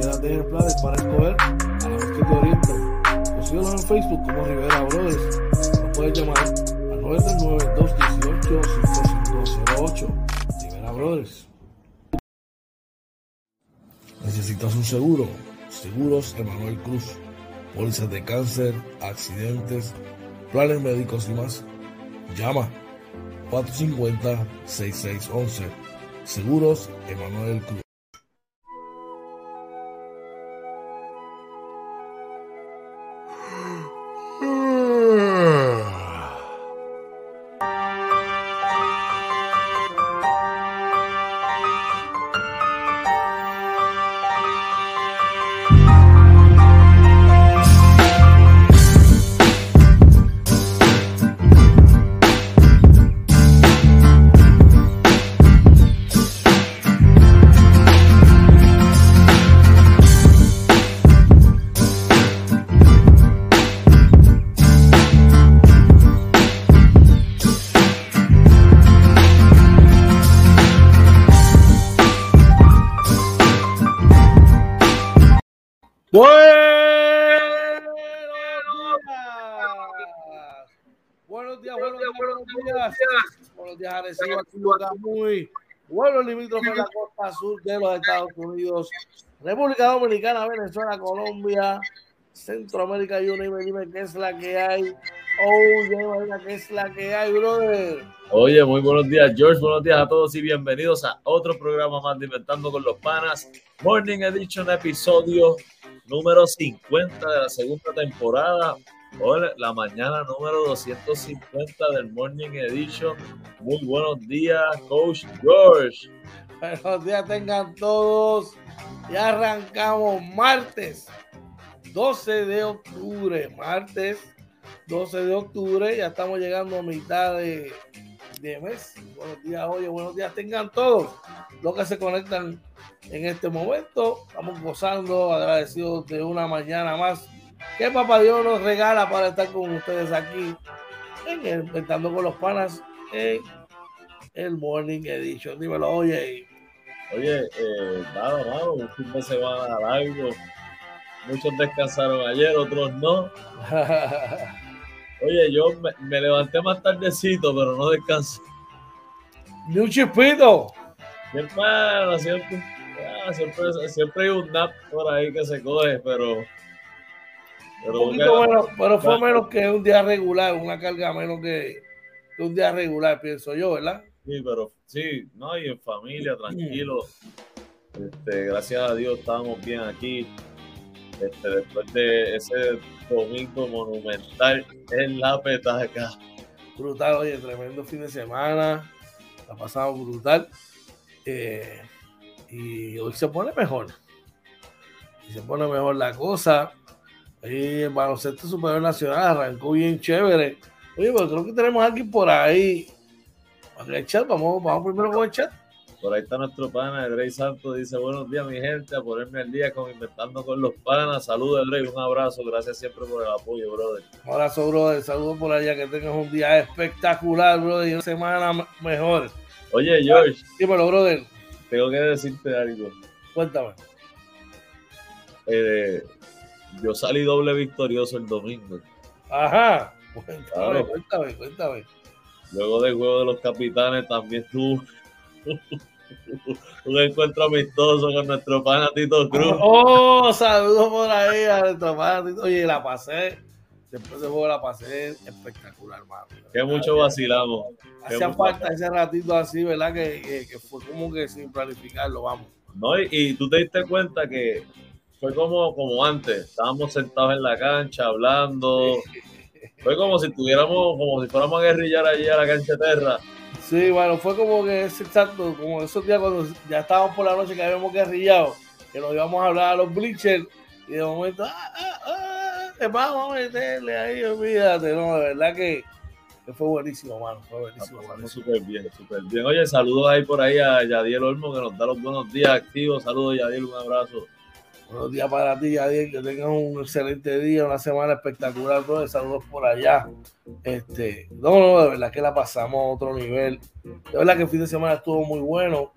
de ejemplares para escoger a la vez que te orientan. En Facebook como Rivera Brothers. Nos puedes llamar al 939-218-5508. Rivera Brothers. ¿Necesitas un seguro? Seguros Emanuel Cruz. Pólizas de cáncer, accidentes, planes médicos y más. Llama 450-6611. Seguros Emanuel Cruz. Días, Arecibo, lugar muy bueno, limítrofe de la costa sur de los Estados Unidos, República Dominicana, Venezuela, Colombia, Centroamérica, y dime, dime qué es la que hay. Oh, dime, qué es la que hay, brother. Oye, muy buenos días, George. Buenos días a todos y bienvenidos a otro programa más de Inventando con los Panas. Morning Edition, episodio número 50 de la segunda temporada. Hola, la mañana número 250 del Morning Edition. Muy buenos días, Coach George. Buenos días tengan todos. Ya arrancamos martes 12 de octubre. Martes 12 de octubre. Ya estamos llegando a mitad de, de mes. Buenos días, oye, buenos días tengan todos los que se conectan en este momento. Estamos gozando, agradecidos de una mañana más que Papá Dios nos regala para estar con ustedes aquí en el Inventando con los Panas en el Morning Edition. Dímelo, oye. Oye, eh, nada, nada, un fin de semana largo. Muchos descansaron ayer, otros no. Oye, yo me, me levanté más tardecito, pero no descansé. Ni un chispito. Mi hermano, siempre, ah, siempre, siempre hay un nap por ahí que se coge, pero. Pero, un poquito menos, pero fue menos que un día regular, una carga menos que, que un día regular, pienso yo, ¿verdad? Sí, pero sí, no, y en familia, tranquilo. Este, gracias a Dios estábamos bien aquí. Este, después de ese domingo monumental en la petaca. Brutal, oye, tremendo fin de semana. La pasamos brutal. Eh, y hoy se pone mejor. Y se pone mejor la cosa. Y el baloncesto superior nacional arrancó bien chévere. Oye, pero creo que tenemos aquí por ahí. El chat, vamos, vamos primero con el chat. Por ahí está nuestro pana, Drey Santos, dice buenos días mi gente, a ponerme al día con Inventando con los Panas. Saludos, Drey, un abrazo, gracias siempre por el apoyo, brother. Un abrazo, brother, saludos por allá, que tengas un día espectacular, brother, y una semana mejor. Oye, George. Dímelo, brother. Tengo que decirte algo. Cuéntame. Eh, yo salí doble victorioso el domingo. Ajá. Cuéntame, claro. cuéntame, cuéntame. Luego del juego de los capitanes también tuvo un encuentro amistoso con nuestro pana Tito Cruz. Oh, saludos por ahí a nuestro pana Tito. Oye, la pasé. Después del juego la pasé espectacular, hermano. Que mucho vacilamos. Hacía falta ese ratito así, ¿verdad? Que, que, que, fue como que sin planificarlo, vamos. No, y, y tú te diste cuenta que fue como, como antes. Estábamos sentados en la cancha hablando. Fue como si tuviéramos, como si fuéramos a guerrillar allí a la cancha terra. Sí, bueno, fue como que es exacto, como esos días cuando ya estábamos por la noche que habíamos guerrillado, que nos íbamos a hablar a los bleachers y de momento, ah, ah, ah, vamos a meterle ahí, olvídate, no, de verdad que, que fue buenísimo, mano, fue buenísimo. Súper bien, súper bien. Oye, saludos ahí por ahí a Yadiel Olmo que nos da los buenos días activos. Saludos, Yadiel, un abrazo. Buenos días para ti, Yadiel, que tengas un excelente día, una semana espectacular, bro. Saludos por allá. Este, no, no, de verdad que la pasamos a otro nivel. De verdad que el fin de semana estuvo muy bueno.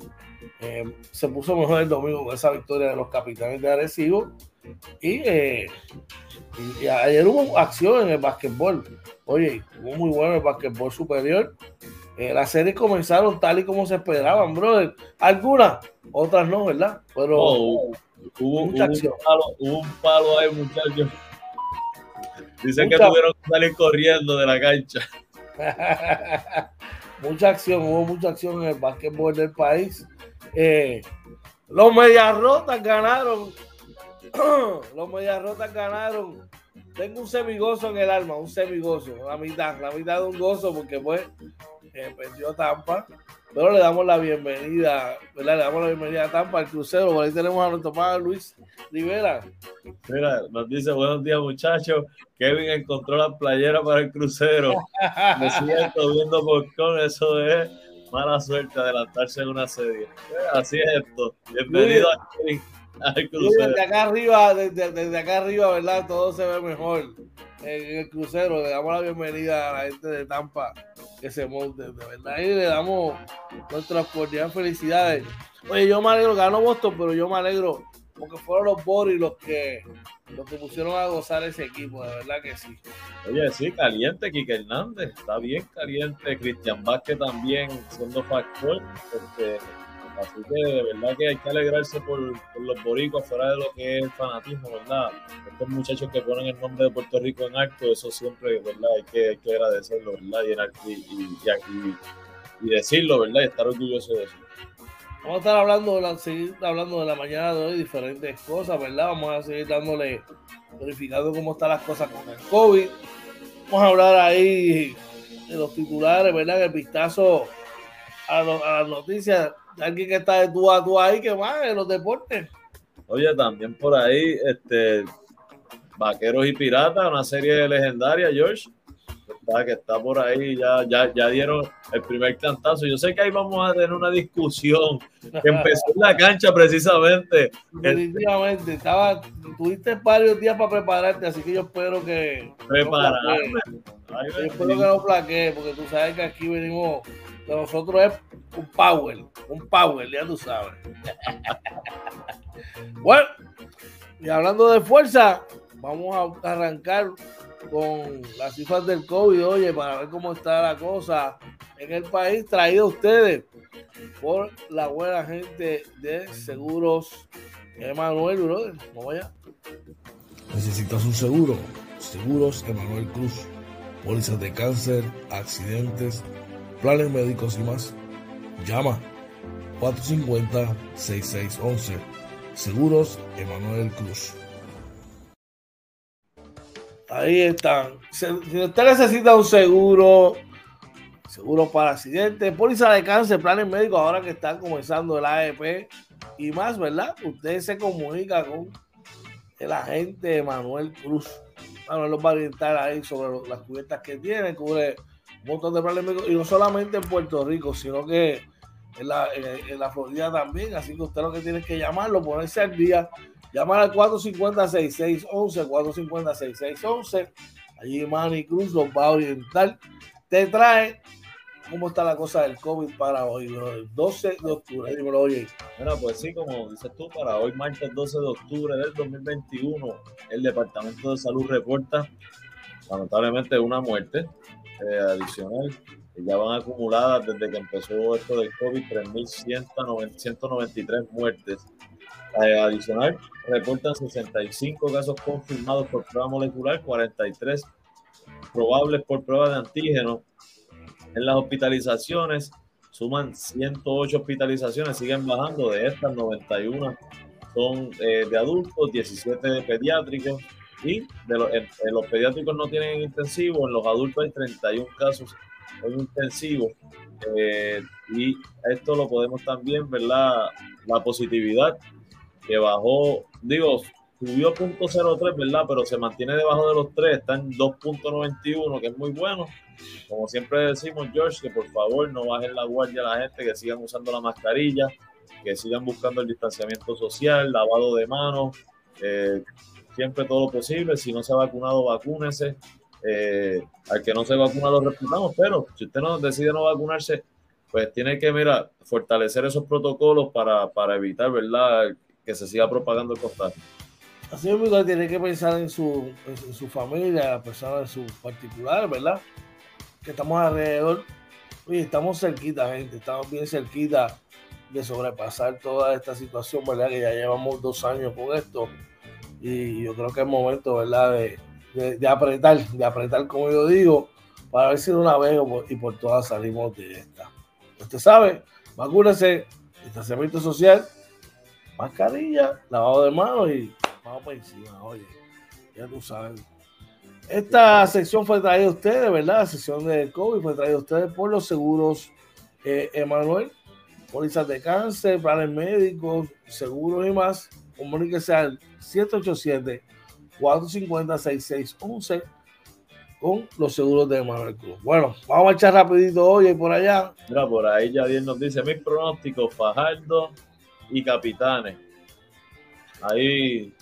Eh, se puso mejor el domingo con esa victoria de los capitanes de Arecibo. Y, eh, y, ayer hubo acción en el básquetbol. Oye, hubo muy bueno el básquetbol superior. Eh, las series comenzaron tal y como se esperaban, brother. Algunas, otras no, ¿verdad? Pero oh, hubo, acción. Un palo, hubo un palo ahí, muchachos. Dicen que tuvieron que salir corriendo de la cancha. mucha acción, hubo mucha acción en el básquetbol del país. Eh, los Medias Rotas ganaron. los Medias Rotas ganaron. Tengo un semigozo en el alma, un semigozo, la mitad, la mitad de un gozo, porque pues eh, perdió Tampa. Pero le damos la bienvenida, ¿verdad? Le damos la bienvenida a Tampa, al crucero. Por ahí tenemos a nuestro padre Luis Rivera. Mira, nos dice buenos días, muchachos. Kevin encontró la playera para el crucero. Me siento viendo por con eso es mala suerte adelantarse en una serie. Así es esto. Bienvenido a al crucero. Desde acá arriba, desde, desde, acá arriba, ¿verdad? Todo se ve mejor en el crucero. Le damos la bienvenida a la gente de Tampa que se monte, de verdad. Y le damos nuestras cordiales felicidades. Oye, yo me alegro, ganó Boston, pero yo me alegro porque fueron los Boris los que los que pusieron a gozar ese equipo, de verdad que sí. Oye, sí, caliente, Kike Hernández, está bien caliente, Cristian Vázquez también siendo factor, este, así que de verdad que hay que alegrarse por, los boricos fuera de lo que es el fanatismo, ¿verdad? Estos muchachos que ponen el nombre de Puerto Rico en alto, eso siempre, ¿verdad? Hay que, que agradecerlo, ¿verdad? Y, y, y, y decirlo, ¿verdad? Y estar orgulloso de eso. Vamos a estar hablando, seguir hablando de la mañana de hoy, diferentes cosas, ¿verdad? Vamos a seguir dándole, verificando cómo están las cosas con el COVID. Vamos a hablar ahí de los titulares, ¿verdad? El vistazo a, las noticias alguien que está de tú a tú ahí, que va en los deportes. Oye, también por ahí, este, Vaqueros y Piratas, una serie legendaria, George que está por ahí, ya, ya, ya dieron el primer cantazo. Yo sé que ahí vamos a tener una discusión que empezó en la cancha precisamente. Definitivamente, estaba, tuviste varios días para prepararte, así que yo espero que. Prepararme. yo espero que no plaquee, porque tú sabes que aquí venimos, de nosotros es un power, un power, ya tú sabes. bueno, y hablando de fuerza, vamos a arrancar con las cifras del COVID, oye, para ver cómo está la cosa en el país, traído a ustedes por la buena gente de Seguros Emanuel, brother. Vamos allá. ¿Necesitas un seguro? Seguros Emanuel Cruz. Pólizas de cáncer, accidentes, planes médicos y más. Llama 450-6611. Seguros Emanuel Cruz. Ahí están. Si usted necesita un seguro, seguro para accidentes, póliza de cáncer, planes médicos, ahora que están comenzando el AEP y más, ¿verdad? Usted se comunica con el agente Manuel Cruz. Manuel los va a orientar ahí sobre las cubiertas que tiene, cubre montón de médicos y no solamente en Puerto Rico, sino que en la, en la Florida también. Así que usted lo que tiene que llamarlo, ponerse al día Llamar al 450-6611, 450-6611. Allí Manny Cruz los va a orientar. Te trae cómo está la cosa del COVID para hoy, el 12 de octubre. Oye. Bueno, pues sí, como dices tú, para hoy, martes 12 de octubre del 2021, el Departamento de Salud reporta lamentablemente una muerte eh, adicional. Ya van acumuladas desde que empezó esto del COVID 3.193 muertes eh, adicional, reportan 65 casos confirmados por prueba molecular, 43 probables por prueba de antígeno. En las hospitalizaciones suman 108 hospitalizaciones, siguen bajando. De estas, 91 son eh, de adultos, 17 de pediátricos. Y de los, en, los pediátricos no tienen intensivo, en los adultos hay 31 casos en intensivo. Eh, y esto lo podemos también ver la, la positividad que bajó, digo, subió 0.03, ¿verdad? Pero se mantiene debajo de los 3, está en 2.91, que es muy bueno. Como siempre decimos, George, que por favor no bajen la guardia a la gente, que sigan usando la mascarilla, que sigan buscando el distanciamiento social, lavado de manos, eh, siempre todo lo posible. Si no se ha vacunado, vacúnese. Eh, al que no se vacuna lo respetamos, pero si usted no decide no vacunarse, pues tiene que, mira, fortalecer esos protocolos para, para evitar, ¿verdad?, que se siga propagando el contagio. Así mismo tiene que pensar en su, en su familia, la persona en su particular, ¿verdad? Que estamos alrededor, oye, estamos cerquita, gente, estamos bien cerquita de sobrepasar toda esta situación, ¿verdad? Que ya llevamos dos años con esto y yo creo que es momento, ¿verdad? De, de, apretar, de apretar, como yo digo, para ver si de una vez y por todas salimos de esta. Usted sabe, vacúnese, distanciamiento social, mascarilla, lavado de manos y vamos por encima, oye, ya tú sabes. Esta sección fue traída a ustedes, ¿verdad? La sección de COVID fue traída a ustedes por los seguros eh, Emanuel, pólizas de cáncer, planes médicos, seguros y más. Comuníquese al 787-450-6611 con los seguros de Emanuel Cruz. Bueno, vamos a echar rapidito hoy y por allá. Mira, por ahí ya bien nos dice mis pronósticos, Fajardo y Capitanes. Ahí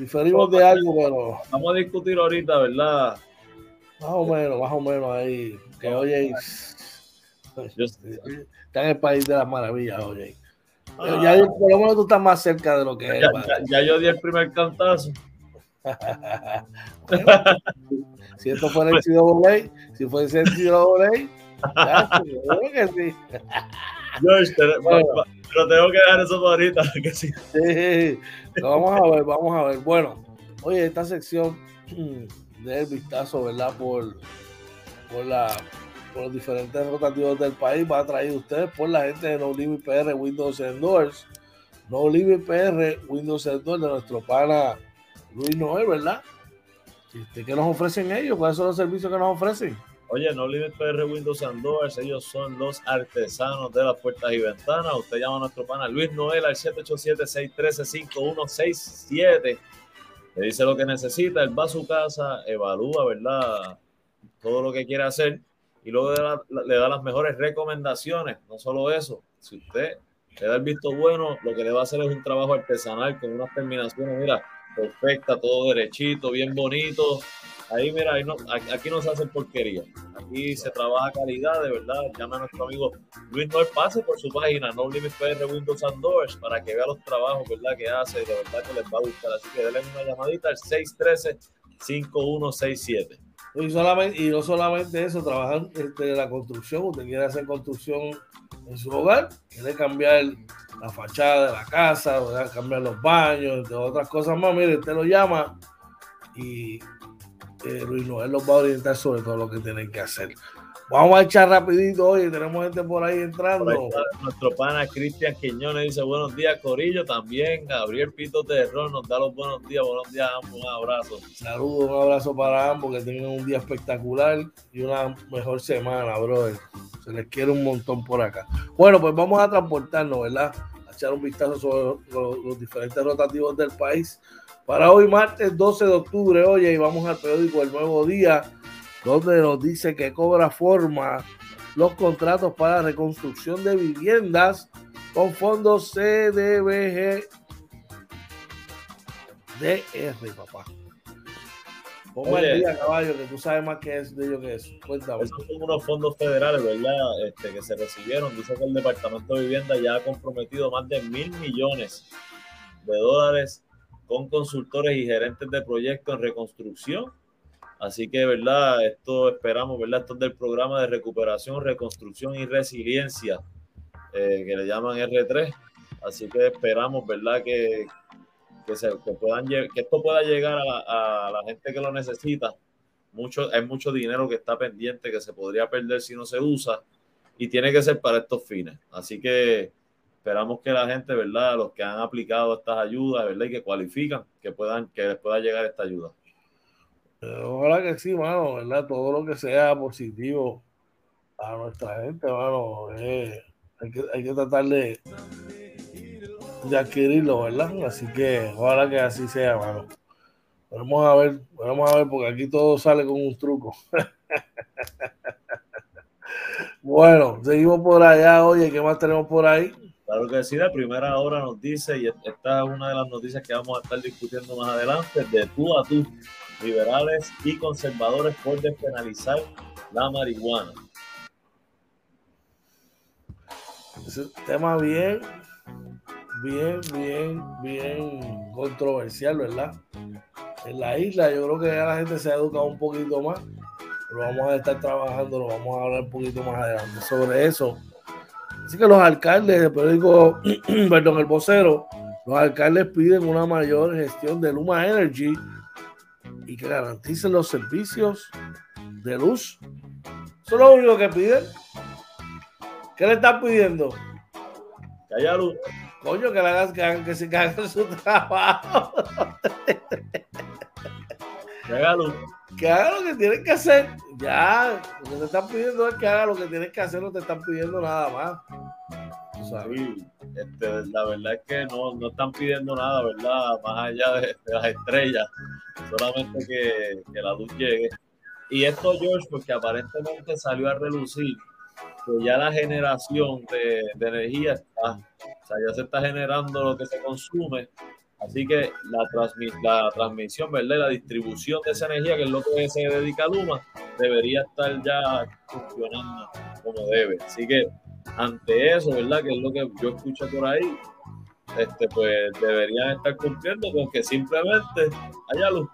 Diferimos de algo, pero. Vamos a discutir ahorita, ¿verdad? Más o menos, más o menos ahí. Que oye. Está en el país de las maravillas, oye. Ya, por lo menos tú estás más cerca de lo que es. Ya, yo di el primer cantazo. si esto fuera el CWA, si fuese el CWA, ya, que sí. George, pero tengo que dejar eso para ahorita. Que sí. vamos a ver, vamos a ver. Bueno, oye, esta sección del vistazo, ¿verdad? Por, por, la, por los diferentes rotativos del país va a traer ustedes por la gente de No Limit PR Windows Doors. No Limit PR Windows Doors de nuestro pana Luis Noel, ¿verdad? ¿Qué nos ofrecen ellos? ¿Cuáles son los servicios que nos ofrecen? Oye, no Limit PR Windows and ellos son los artesanos de las puertas y ventanas. Usted llama a nuestro pana Luis Noel al 787-613-5167. Le dice lo que necesita, él va a su casa, evalúa, ¿verdad? Todo lo que quiere hacer y luego le da, las mejores recomendaciones. No solo eso, si usted le da el visto bueno, lo que le va a hacer es un trabajo artesanal con unas terminaciones, mira, perfecta, todo derechito, bien bonito Ahí, mira, ahí no, aquí no se hace porquería. Aquí se trabaja calidad, de verdad. Llama a nuestro amigo Luis Noel, pase por su página, No Limit PR Windows and Doors, para que vea los trabajos, ¿verdad? Que hace, de verdad que les va a gustar. Así que denle una llamadita al 613-5167. Y, solamente, y no solamente eso, trabajar este, la construcción, usted quiere hacer construcción en su hogar, quiere cambiar la fachada de la casa, cambiar los baños, entre otras cosas más, mire, usted lo llama y eh, Luis Noel los va a orientar sobre todo lo que tienen que hacer. Vamos a echar rapidito hoy, tenemos gente por ahí entrando. nuestro pana Cristian Quiñones dice buenos días Corillo, también Gabriel Pito Terror nos da los buenos días, buenos días a ambos, un abrazo. Saludos, un abrazo para ambos, que tengan un día espectacular y una mejor semana, brother. Se les quiere un montón por acá. Bueno, pues vamos a transportarnos, ¿verdad? A echar un vistazo sobre los diferentes rotativos del país para hoy, martes 12 de octubre, oye, y vamos al periódico El Nuevo Día, donde nos dice que cobra forma los contratos para reconstrucción de viviendas con fondos CDBG DR, papá. Ponme el día, caballo, que tú sabes más que es de ello que eso. Cuéntame. Esos son unos fondos federales, ¿verdad? Este, que se recibieron. Dice que el Departamento de Vivienda ya ha comprometido más de mil millones de dólares con consultores y gerentes de proyectos en reconstrucción. Así que, ¿verdad? Esto esperamos, ¿verdad? Esto es del programa de recuperación, reconstrucción y resiliencia, eh, que le llaman R3. Así que esperamos, ¿verdad? Que, que, se, puedan, que esto pueda llegar a, a, la gente que lo necesita. Mucho, hay mucho dinero que está pendiente, que se podría perder si no se usa, y tiene que ser para estos fines. Así que Esperamos que la gente, ¿verdad? Los que han aplicado estas ayudas, ¿verdad? Y que cualifican, que puedan, que les pueda llegar esta ayuda. Ojalá que sí, mano, ¿verdad? Todo lo que sea positivo a nuestra gente, mano, eh, hay, que, hay que tratar de, de adquirirlo, ¿verdad? Así que ojalá que así sea, mano. Vamos a ver, vamos a ver, porque aquí todo sale con un truco. bueno, seguimos por allá. Oye, ¿qué más tenemos por ahí? Claro que sí, la primera hora nos dice, y esta es una de las noticias que vamos a estar discutiendo más adelante, de tú a tú, liberales y conservadores por despenalizar la marihuana. Es un tema bien, bien, bien, bien controversial, ¿verdad? En la isla yo creo que ya la gente se ha educado un poquito más, pero vamos a estar trabajando, lo vamos a hablar un poquito más adelante sobre eso. Así que los alcaldes, el periódico, perdón, el vocero, los alcaldes piden una mayor gestión de Luma Energy y que garanticen los servicios de luz. Eso es lo único que piden. ¿Qué le están pidiendo? Que haya luz. Coño, que le hagan que, hagan, que se hagan su trabajo. Que haga luz. Que haga lo que tienen que hacer. Ya, lo que te están pidiendo es que haga lo que tienes que hacer, no te están pidiendo nada más. Sabes. Sí, este, la verdad es que no, no están pidiendo nada, ¿verdad? Más allá de, de las estrellas, solamente que, que, la luz llegue. Y esto, George, porque aparentemente salió a relucir que ya la generación de, de energía está, o sea, ya se está generando lo que se consume. Así que la, la transmisión, ¿verdad? La distribución de esa energía, que es lo que se dedica a Luma, debería estar ya funcionando como debe. Así que ante eso, ¿verdad? Que es lo que yo escucho por ahí, este, pues deberían estar cumpliendo con que simplemente haya luz.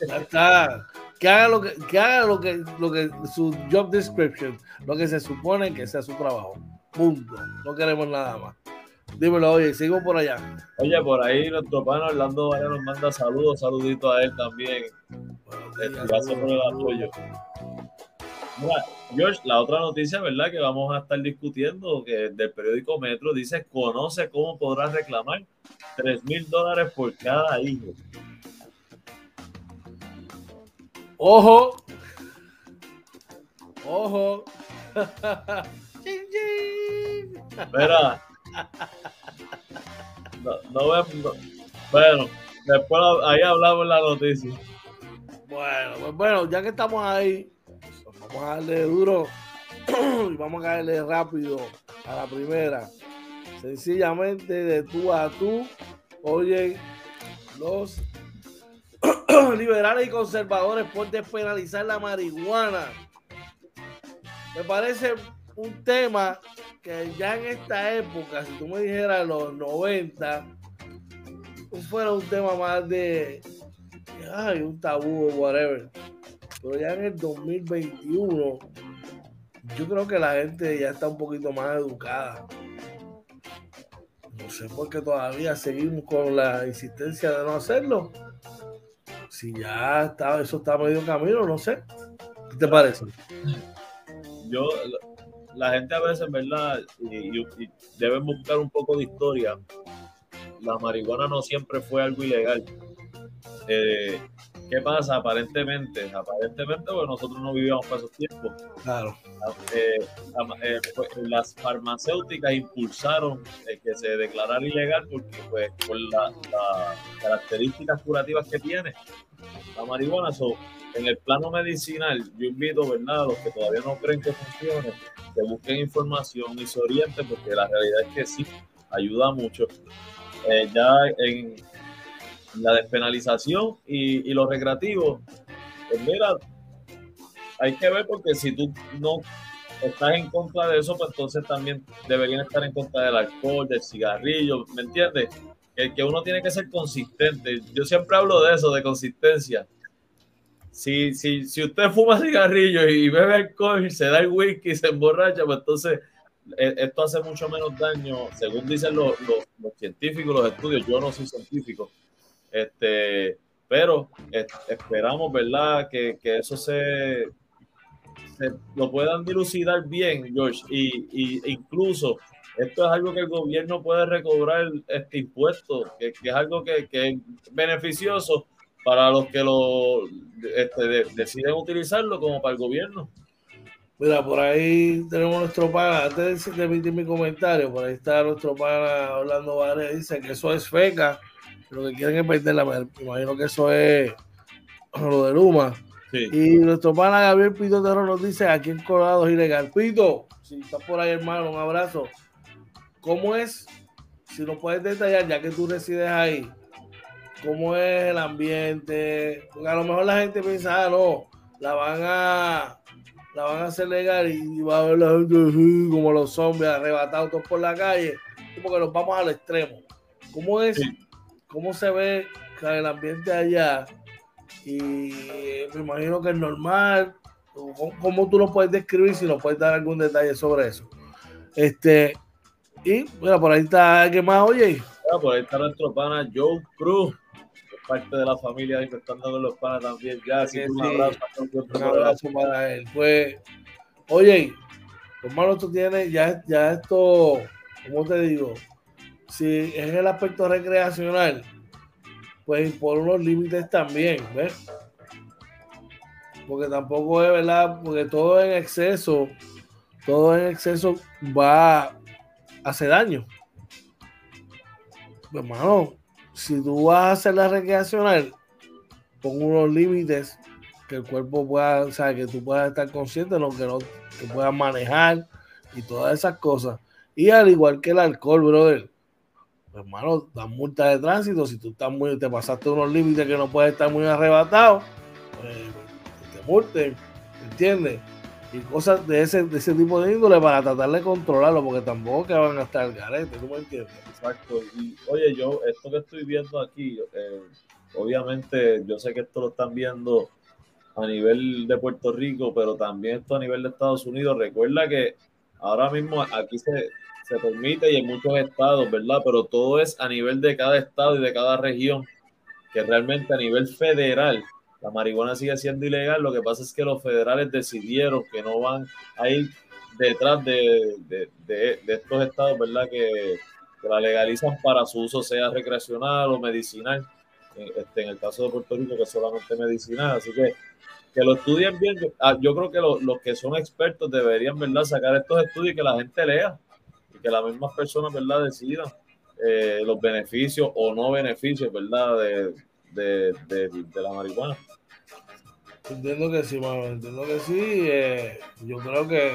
Está. Que haga lo que, que haga lo que, lo que su job description, lo que se supone que sea su trabajo. Punto. No queremos nada más. Dímelo, oye, sigo por allá. Oye, por ahí nuestro pana Orlando Vaya nos manda saludos, saludito a él también. Este, gracias por el apoyo. Mira, George, la otra noticia, ¿verdad? Que vamos a estar discutiendo, que del periódico Metro dice, conoce cómo podrás reclamar 3 mil dólares por cada hijo. Ojo. Ojo. chin, No, no, no, bueno, después ahí hablamos la noticia. Bueno, pues bueno, ya que estamos ahí, vamos a darle duro y vamos a darle rápido a la primera. Sencillamente de tú a tú, oye, los liberales y conservadores por despenalizar la marihuana. Me parece un tema que ya en esta época, si tú me dijeras los 90, fuera un tema más de ay, un tabú o whatever. Pero ya en el 2021, yo creo que la gente ya está un poquito más educada. No sé por qué todavía seguimos con la insistencia de no hacerlo. Si ya está, eso está medio camino, no sé. ¿Qué te parece? Yo, la gente a veces, ¿verdad? Y, y, y deben buscar un poco de historia. La marihuana no siempre fue algo ilegal. Eh, ¿Qué pasa? Aparentemente, aparentemente, pues nosotros no vivíamos para esos tiempos. Claro. Eh, eh, pues, las farmacéuticas impulsaron que se declarara ilegal porque, pues, por las la características curativas que tiene la marihuana. So, en el plano medicinal, yo invito, ¿verdad?, a los que todavía no creen que funcione, que busquen información y se orienten, porque la realidad es que sí, ayuda mucho. Eh, ya en la despenalización y, y los recreativos, pues mira, hay que ver porque si tú no estás en contra de eso, pues entonces también deberían estar en contra del alcohol, del cigarrillo, ¿me entiendes? Que, uno tiene que ser consistente. Yo siempre hablo de eso, de consistencia. Si, si, si usted fuma cigarrillo y bebe alcohol se da el whisky y se emborracha, pues entonces esto hace mucho menos daño, según dicen los, los, los científicos, los estudios. Yo no soy científico, este, pero es, esperamos, ¿verdad? Que, que eso se, se, lo puedan dilucidar bien, George, y, y, incluso esto es algo que el gobierno puede recobrar este impuesto, que, que es algo que, que, es beneficioso para los que lo este, de, deciden utilizarlo como para el gobierno. Mira, por ahí tenemos nuestro pana, antes de emitir mi comentario, por ahí está nuestro pana Orlando Varela, dice que eso es feca, lo que quieren es perder la me imagino que eso es lo de Luma. Sí. Y nuestro pana Gabriel Pito Terro nos dice aquí en Colorado es ilegal. Pito, si estás por ahí, hermano, un abrazo. ¿Cómo es? Si nos puedes detallar, ya que tú resides ahí, cómo es el ambiente. Porque a lo mejor la gente piensa, ah, no, la van a la van a hacer legal y va a ver la gente como los zombies arrebatados todos por la calle, porque nos vamos al extremo. ¿Cómo es? ¿Cómo se ve el ambiente allá? Y me imagino que es normal. ¿Cómo tú lo puedes describir si nos puedes dar algún detalle sobre eso? Este, y mira, por ahí está alguien más, oye. por ahí está nuestro pana Joe Cruz parte de la familia infectando con los panas también. Ya, así un abrazo, un abrazo para él. Pues, oye, hermano, tú tienes ya, ya esto, ¿cómo te digo? Si es el aspecto recreacional, pues por unos límites también, ¿ves? Porque tampoco es verdad, porque todo en exceso, todo en exceso va a hacer daño. Hermano, si tú vas a hacer la recreacional, pon unos límites que el cuerpo pueda, o sea, que tú puedas estar consciente de lo que, no, que puedas manejar y todas esas cosas. Y al igual que el alcohol, brother, hermano, dan multa de tránsito. Si tú estás muy, te pasaste unos límites que no puedes estar muy arrebatado, pues, te multen, ¿entiendes? Y cosas de ese, de ese tipo de índole para tratar de controlarlo, porque tampoco que van a estar al garete, ¿tú me entiendes? Exacto. Y oye, yo, esto que estoy viendo aquí, eh, obviamente, yo sé que esto lo están viendo a nivel de Puerto Rico, pero también esto a nivel de Estados Unidos. Recuerda que ahora mismo aquí se, se permite y en muchos estados, ¿verdad? Pero todo es a nivel de cada estado y de cada región, que realmente a nivel federal la marihuana sigue siendo ilegal. Lo que pasa es que los federales decidieron que no van a ir detrás de, de estos estados, ¿verdad? Que, la legalizan para su uso, sea recreacional o medicinal. Este, en el caso de Puerto Rico, que es solamente medicinal. Así que que lo estudien bien. Yo, ah, creo que los que son expertos deberían, ¿verdad?, sacar estos estudios y que la gente lea y que las mismas personas, ¿verdad?, decidan eh, los beneficios o no beneficios, ¿verdad?, de, la marihuana. Entiendo que sí, mano, entiendo que sí. Eh, yo creo que,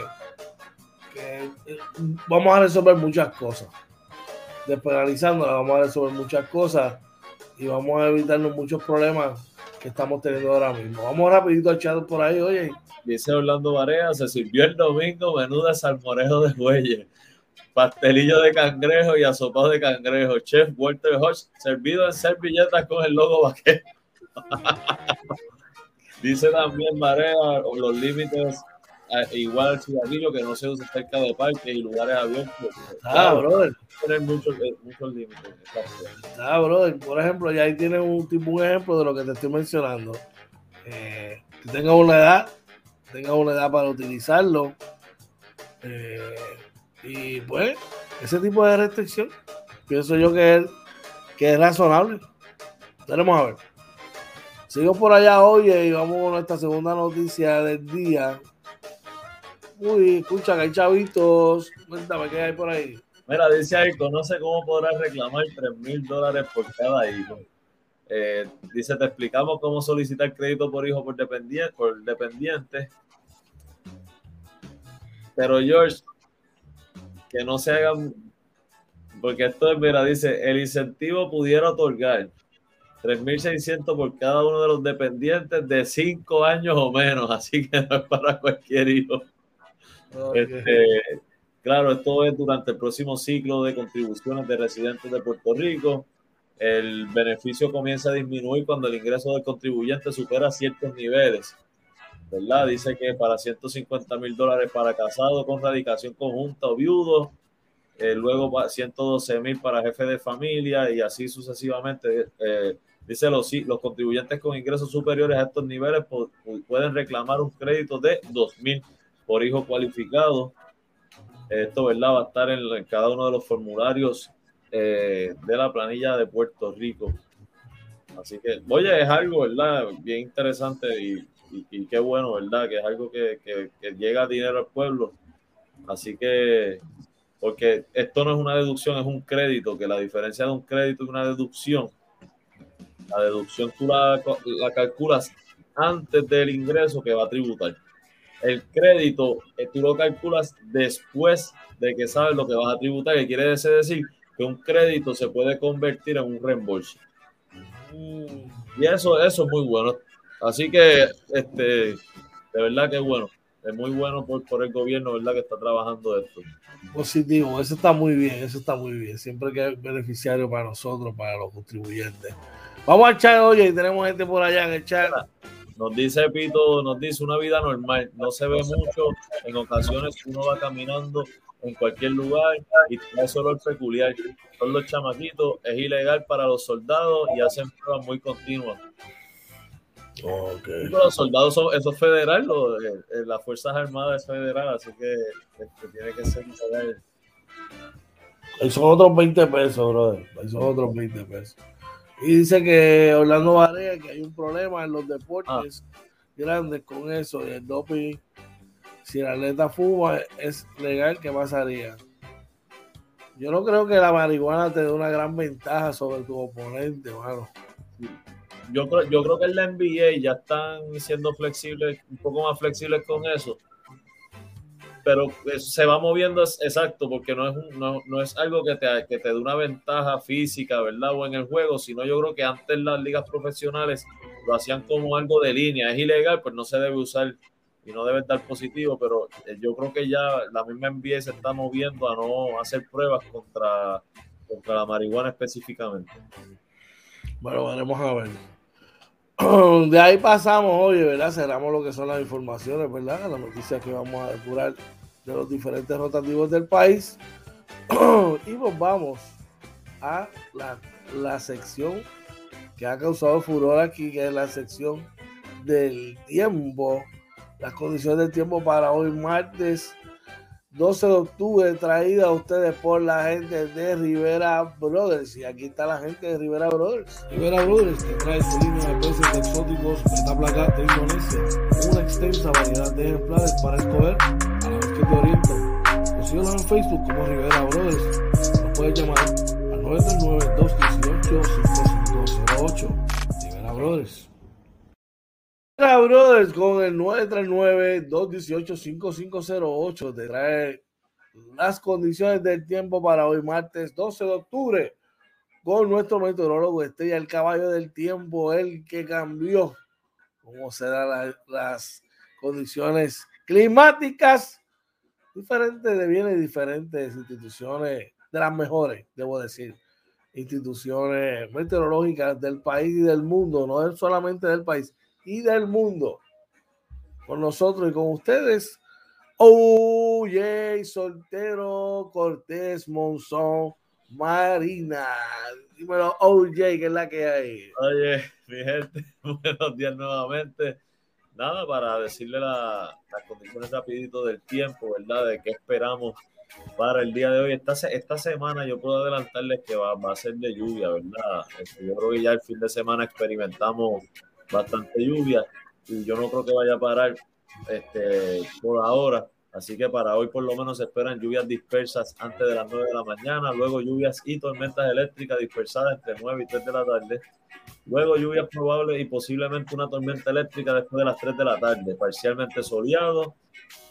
eh, vamos a resolver muchas cosas despenalizándola, vamos a resolver muchas cosas y vamos a evitarnos muchos problemas que estamos teniendo ahora mismo. Vamos rapidito al chat por ahí, oye. Dice Orlando Barea, se sirvió el domingo menuda salmorejo de bueyes, pastelillo de cangrejo y asopado de cangrejo. Chef Walter Hodge, servido en servilletas con el logo vaquero. Dice también Barea, los límites igual al que no se usa cerca de parques y lugares abiertos. Ah, brother. Tener muchos, eh, muchos límites. Ah, brother. Por ejemplo, ya ahí tienes un tipo un ejemplo de lo que te estoy mencionando. Eh, que tengas una edad, tengas una edad para utilizarlo. Eh, y pues, ese tipo de restricción, pienso yo que es, que es razonable. Tenemos a ver. Sigo por allá hoy y vamos con nuestra segunda noticia del día. Uy, escucha que hay chavitos. Cuéntame qué hay por ahí. Mira, dice ahí, conoce cómo podrás reclamar 3 mil dólares por cada hijo. Eh, dice, te explicamos cómo solicitar crédito por hijo por dependiente, por dependiente. Pero George, que no se hagan, porque esto es, mira, dice, el incentivo pudiera otorgar 3.600 por cada uno de los dependientes de 5 años o menos, así que no es para cualquier hijo. Este, claro, esto es durante el próximo ciclo de contribuciones de residentes de Puerto Rico. El beneficio comienza a disminuir cuando el ingreso del contribuyente supera ciertos niveles. ¿verdad? Dice que para 150 mil dólares para casado con radicación conjunta o viudo, eh, luego 112 mil para jefe de familia y así sucesivamente. Eh, dice los, los contribuyentes con ingresos superiores a estos niveles pueden reclamar un crédito de 2 mil por hijo cualificado. Esto, ¿verdad? Va a estar en, cada uno de los formularios eh, de la planilla de Puerto Rico. Así que, oye, es algo, ¿verdad? Bien interesante y, qué bueno, ¿verdad? Que es algo que, que, llega dinero al pueblo. Así que, porque esto no es una deducción, es un crédito, que la diferencia de un crédito y una deducción, la deducción tú la, la calculas antes del ingreso que va a tributar el crédito eh, tú lo calculas después de que sabes lo que vas a tributar, que quiere decir que un crédito se puede convertir en un reembolso. Y eso, eso es muy bueno. Así que, este, de verdad que bueno. es muy bueno por, por el gobierno, ¿verdad? Que está trabajando esto. Positivo, eso está muy bien, eso está muy bien. Siempre que es beneficiario para nosotros, para los contribuyentes. Vamos al chat, oye, tenemos gente por allá en el chat. Nos dice Pito, nos dice una vida normal, no se ve mucho, en ocasiones uno va caminando en cualquier lugar y tiene ese olor peculiar. Son los chamaquitos, es ilegal para los soldados y hacen pruebas muy continuas. Okay. Los soldados son, eso es federal, lo, eh, eh, las Fuerzas Armadas es federal, así que, que tiene que ser federal. Ahí son otros 20 pesos, brother. Ahí son otros 20 pesos. Y dice que Orlando Varea que hay un problema en los deportes grandes con eso, y el doping. Si el atleta fuma, es legal, ¿qué pasaría? Yo no creo que la marihuana te dé una gran ventaja sobre tu oponente, hermano. Yo creo, yo creo que en la NBA ya están siendo flexibles, un poco más flexibles con eso. Pero se va moviendo, exacto, porque no es, no, no es algo que te, que te dé una ventaja física, ¿verdad? O en el juego, sino yo creo que antes las ligas profesionales lo hacían como algo de línea. Es ilegal, pues no se debe usar y no debe estar positivo, pero eh, yo creo que ya la misma NBA se está moviendo a no hacer pruebas contra, contra la marihuana específicamente. Bueno, veremos a ver. De ahí pasamos, oye, ¿verdad? Cerramos lo que son las informaciones, ¿verdad? Las noticias que vamos a depurar de los diferentes rotativos del país. y nos vamos a la, la sección que ha causado furor aquí, que es la sección del tiempo. Las condiciones del tiempo para hoy, martes 12 de octubre, traída a ustedes por la gente de Rivera Brothers. Y aquí está la gente de Rivera Brothers. Rivera Brothers te trae su línea de peces exóticos Metaplaca de Indonesia. Una extensa variedad de ejemplares para escoger a la vez que te orientan. En Facebook como Rivera Brothers. Nos puedes llamar al 939-218-5508. Rivera Brothers. Brothers con el 939-218-5508 te trae las condiciones del tiempo para hoy martes 12 de octubre con nuestro meteorólogo Estrella, el caballo del tiempo, el que cambió cómo serán la- las condiciones climáticas diferentes de bienes diferentes instituciones, de las mejores, debo decir, instituciones meteorológicas del país y del mundo, no solamente del país, y del mundo. Con nosotros y con ustedes, OJ Soltero Cortés Monzón Marina. Dímelo, OJ, que es la que hay. Oye, mi gente, buenos días nuevamente. Nada, para decirle la- las condiciones rapidito del tiempo, ¿verdad? De qué esperamos para el día de hoy. Esta, esta semana yo puedo adelantarles que va, va a ser de lluvia, ¿verdad? Este, yo creo que ya el fin de semana experimentamos bastante lluvia y yo no creo que vaya a parar este, por ahora. Así que para hoy por lo menos se esperan lluvias dispersas antes de las 9 de la mañana, luego lluvias y tormentas eléctricas dispersadas entre 9 y 3 de la tarde. Luego lluvias probables y posiblemente una tormenta eléctrica después de las 3 de la tarde, parcialmente soleado.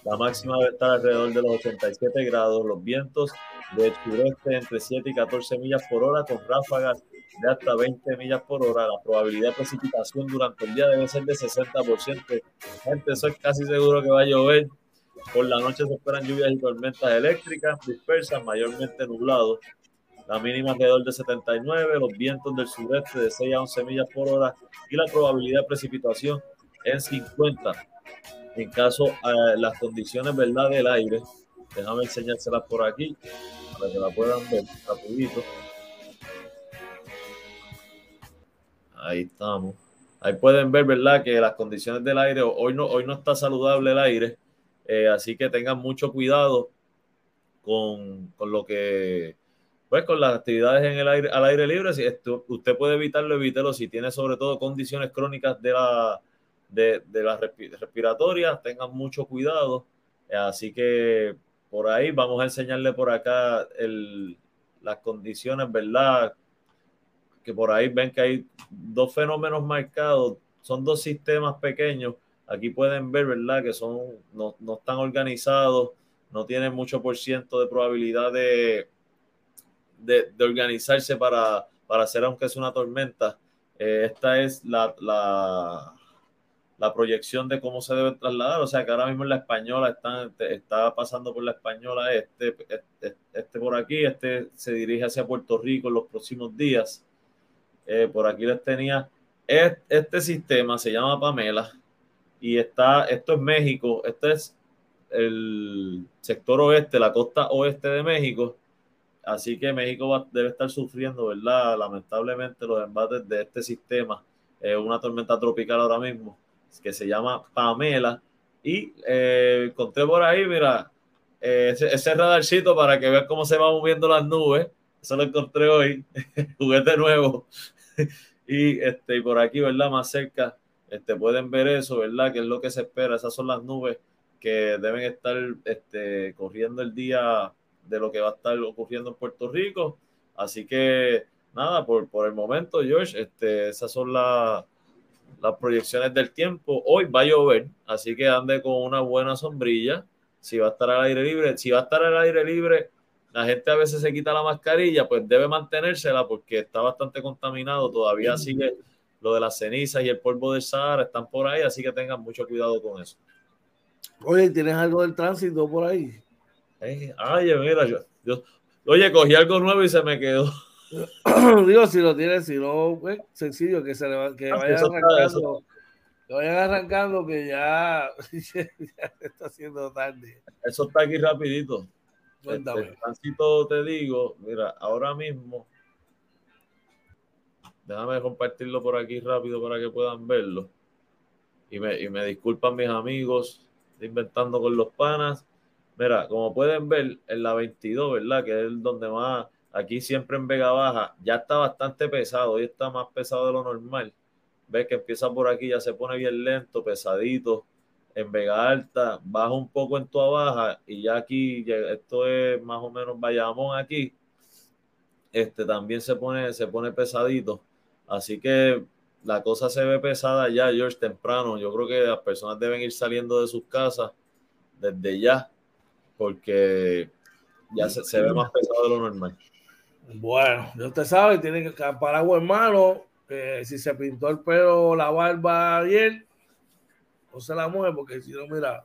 La máxima debe estar alrededor de los 87 grados. Los vientos del sureste entre 7 y 14 millas por hora con ráfagas de hasta 20 millas por hora. La probabilidad de precipitación durante el día debe ser de 60%. Gente, eso es casi seguro que va a llover. Por la noche se esperan lluvias y tormentas eléctricas dispersas, mayormente nublados. La mínima alrededor de 79, los vientos del sureste de 6 a 11 millas por hora y la probabilidad de precipitación en 50. En caso a las condiciones verdad del aire, déjame enseñárselas por aquí para que la puedan ver rapidito. Ahí estamos. Ahí pueden ver, ¿verdad? Que las condiciones del aire, hoy no, hoy no está saludable el aire, eh, así que tengan mucho cuidado con, con, lo que, pues con las actividades en el aire, al aire libre. Si usted puede evitarlo, evítelo. Si tiene sobre todo condiciones crónicas de la, de, de las respiratorias, tengan mucho cuidado. Así que por ahí vamos a enseñarle por acá el, las condiciones, ¿verdad? Que por ahí ven que hay dos fenómenos marcados, son dos sistemas pequeños. Aquí pueden ver, ¿verdad? Que son, no, no están organizados, no tienen mucho por ciento de probabilidad de, de, de organizarse para, para hacer, aunque es una tormenta. Eh, esta es la, la, la proyección de cómo se debe trasladar. O sea que ahora mismo en la española está, está pasando por la española este, este, este, por aquí, este se dirige hacia Puerto Rico en los próximos días. Eh, por aquí les tenía este, sistema, se llama Pamela, y está, esto es México, este es el sector oeste, la costa oeste de México. Así que México debe estar sufriendo, ¿verdad? Lamentablemente los embates de este sistema. Es una tormenta tropical ahora mismo que se llama Pamela. Y eh, encontré por ahí, mira, eh, ese, radarcito para que vean cómo se van moviendo las nubes. Eso lo encontré hoy, juguete nuevo. y, este, por aquí, ¿verdad? Más cerca, este, pueden ver eso, ¿verdad? Que es lo que se espera. Esas son las nubes que deben estar este, corriendo el día de lo que va a estar ocurriendo en Puerto Rico. Así que nada, por, por el momento, George, este, esas son las las proyecciones del tiempo. Hoy va a llover, así que ande con una buena sombrilla. Si va a estar al aire libre, si va a estar al aire libre, la gente a veces se quita la mascarilla, pues debe mantenérsela porque está bastante contaminado. Todavía sigue lo de las cenizas y el polvo del Sahara, están por ahí, así que tengan mucho cuidado con eso. Oye, ¿tienes algo del tránsito por ahí? Eh, ay, mira, yo, yo, oye, cogí algo nuevo y se me quedó. Digo, si lo tienes, si no, pues, sencillo, que se le que ah, vayan arrancando. Que vayan arrancando, que ya, ya está haciendo tarde. Eso está aquí rapidito. Cuéntame. Este, te digo, mira, ahora mismo, déjame compartirlo por aquí rápido para que puedan verlo. Y me, y me disculpan mis amigos Inventando con los Panas. Mira, como pueden ver, en la 22, ¿verdad? Que es donde más Aquí siempre en Vega Baja ya está bastante pesado, hoy está más pesado de lo normal. Ves que empieza por aquí, ya se pone bien lento, pesadito. En Vega Alta baja un poco en toda baja y ya aquí, esto es más o menos Bayamón aquí, este también se pone, se pone pesadito. Así que la cosa se ve pesada ya, George, temprano. Yo creo que las personas deben ir saliendo de sus casas desde ya, porque ya se, se ve más pesado de lo normal. Bueno, ya usted sabe, tiene que paraguas en mano. si se pintó el pelo, la barba ayer, no se la mueve porque si no, mira.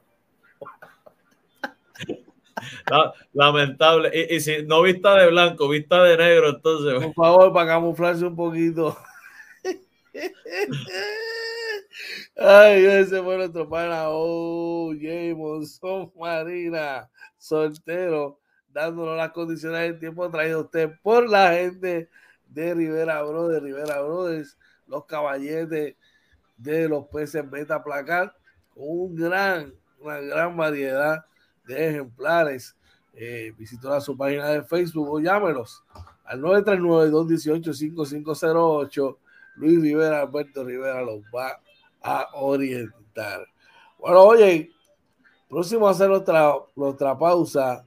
Lamentable. Y, si no vista de blanco, vista de negro, entonces. Por favor, para camuflarse un poquito. Ay, ese fue nuestro pana. Oh, Jameson Marina, soltero dándonos las condiciones del tiempo traído usted por la gente de Rivera Brothers, Rivera Brothers, los caballetes de los peces beta placar, con un gran, una gran variedad de ejemplares. Eh, visitó su página de Facebook o llámenos al 939-218-5508. Luis Rivera, Alberto Rivera los va a orientar. Bueno, oye, próximo a hacer otra, otra pausa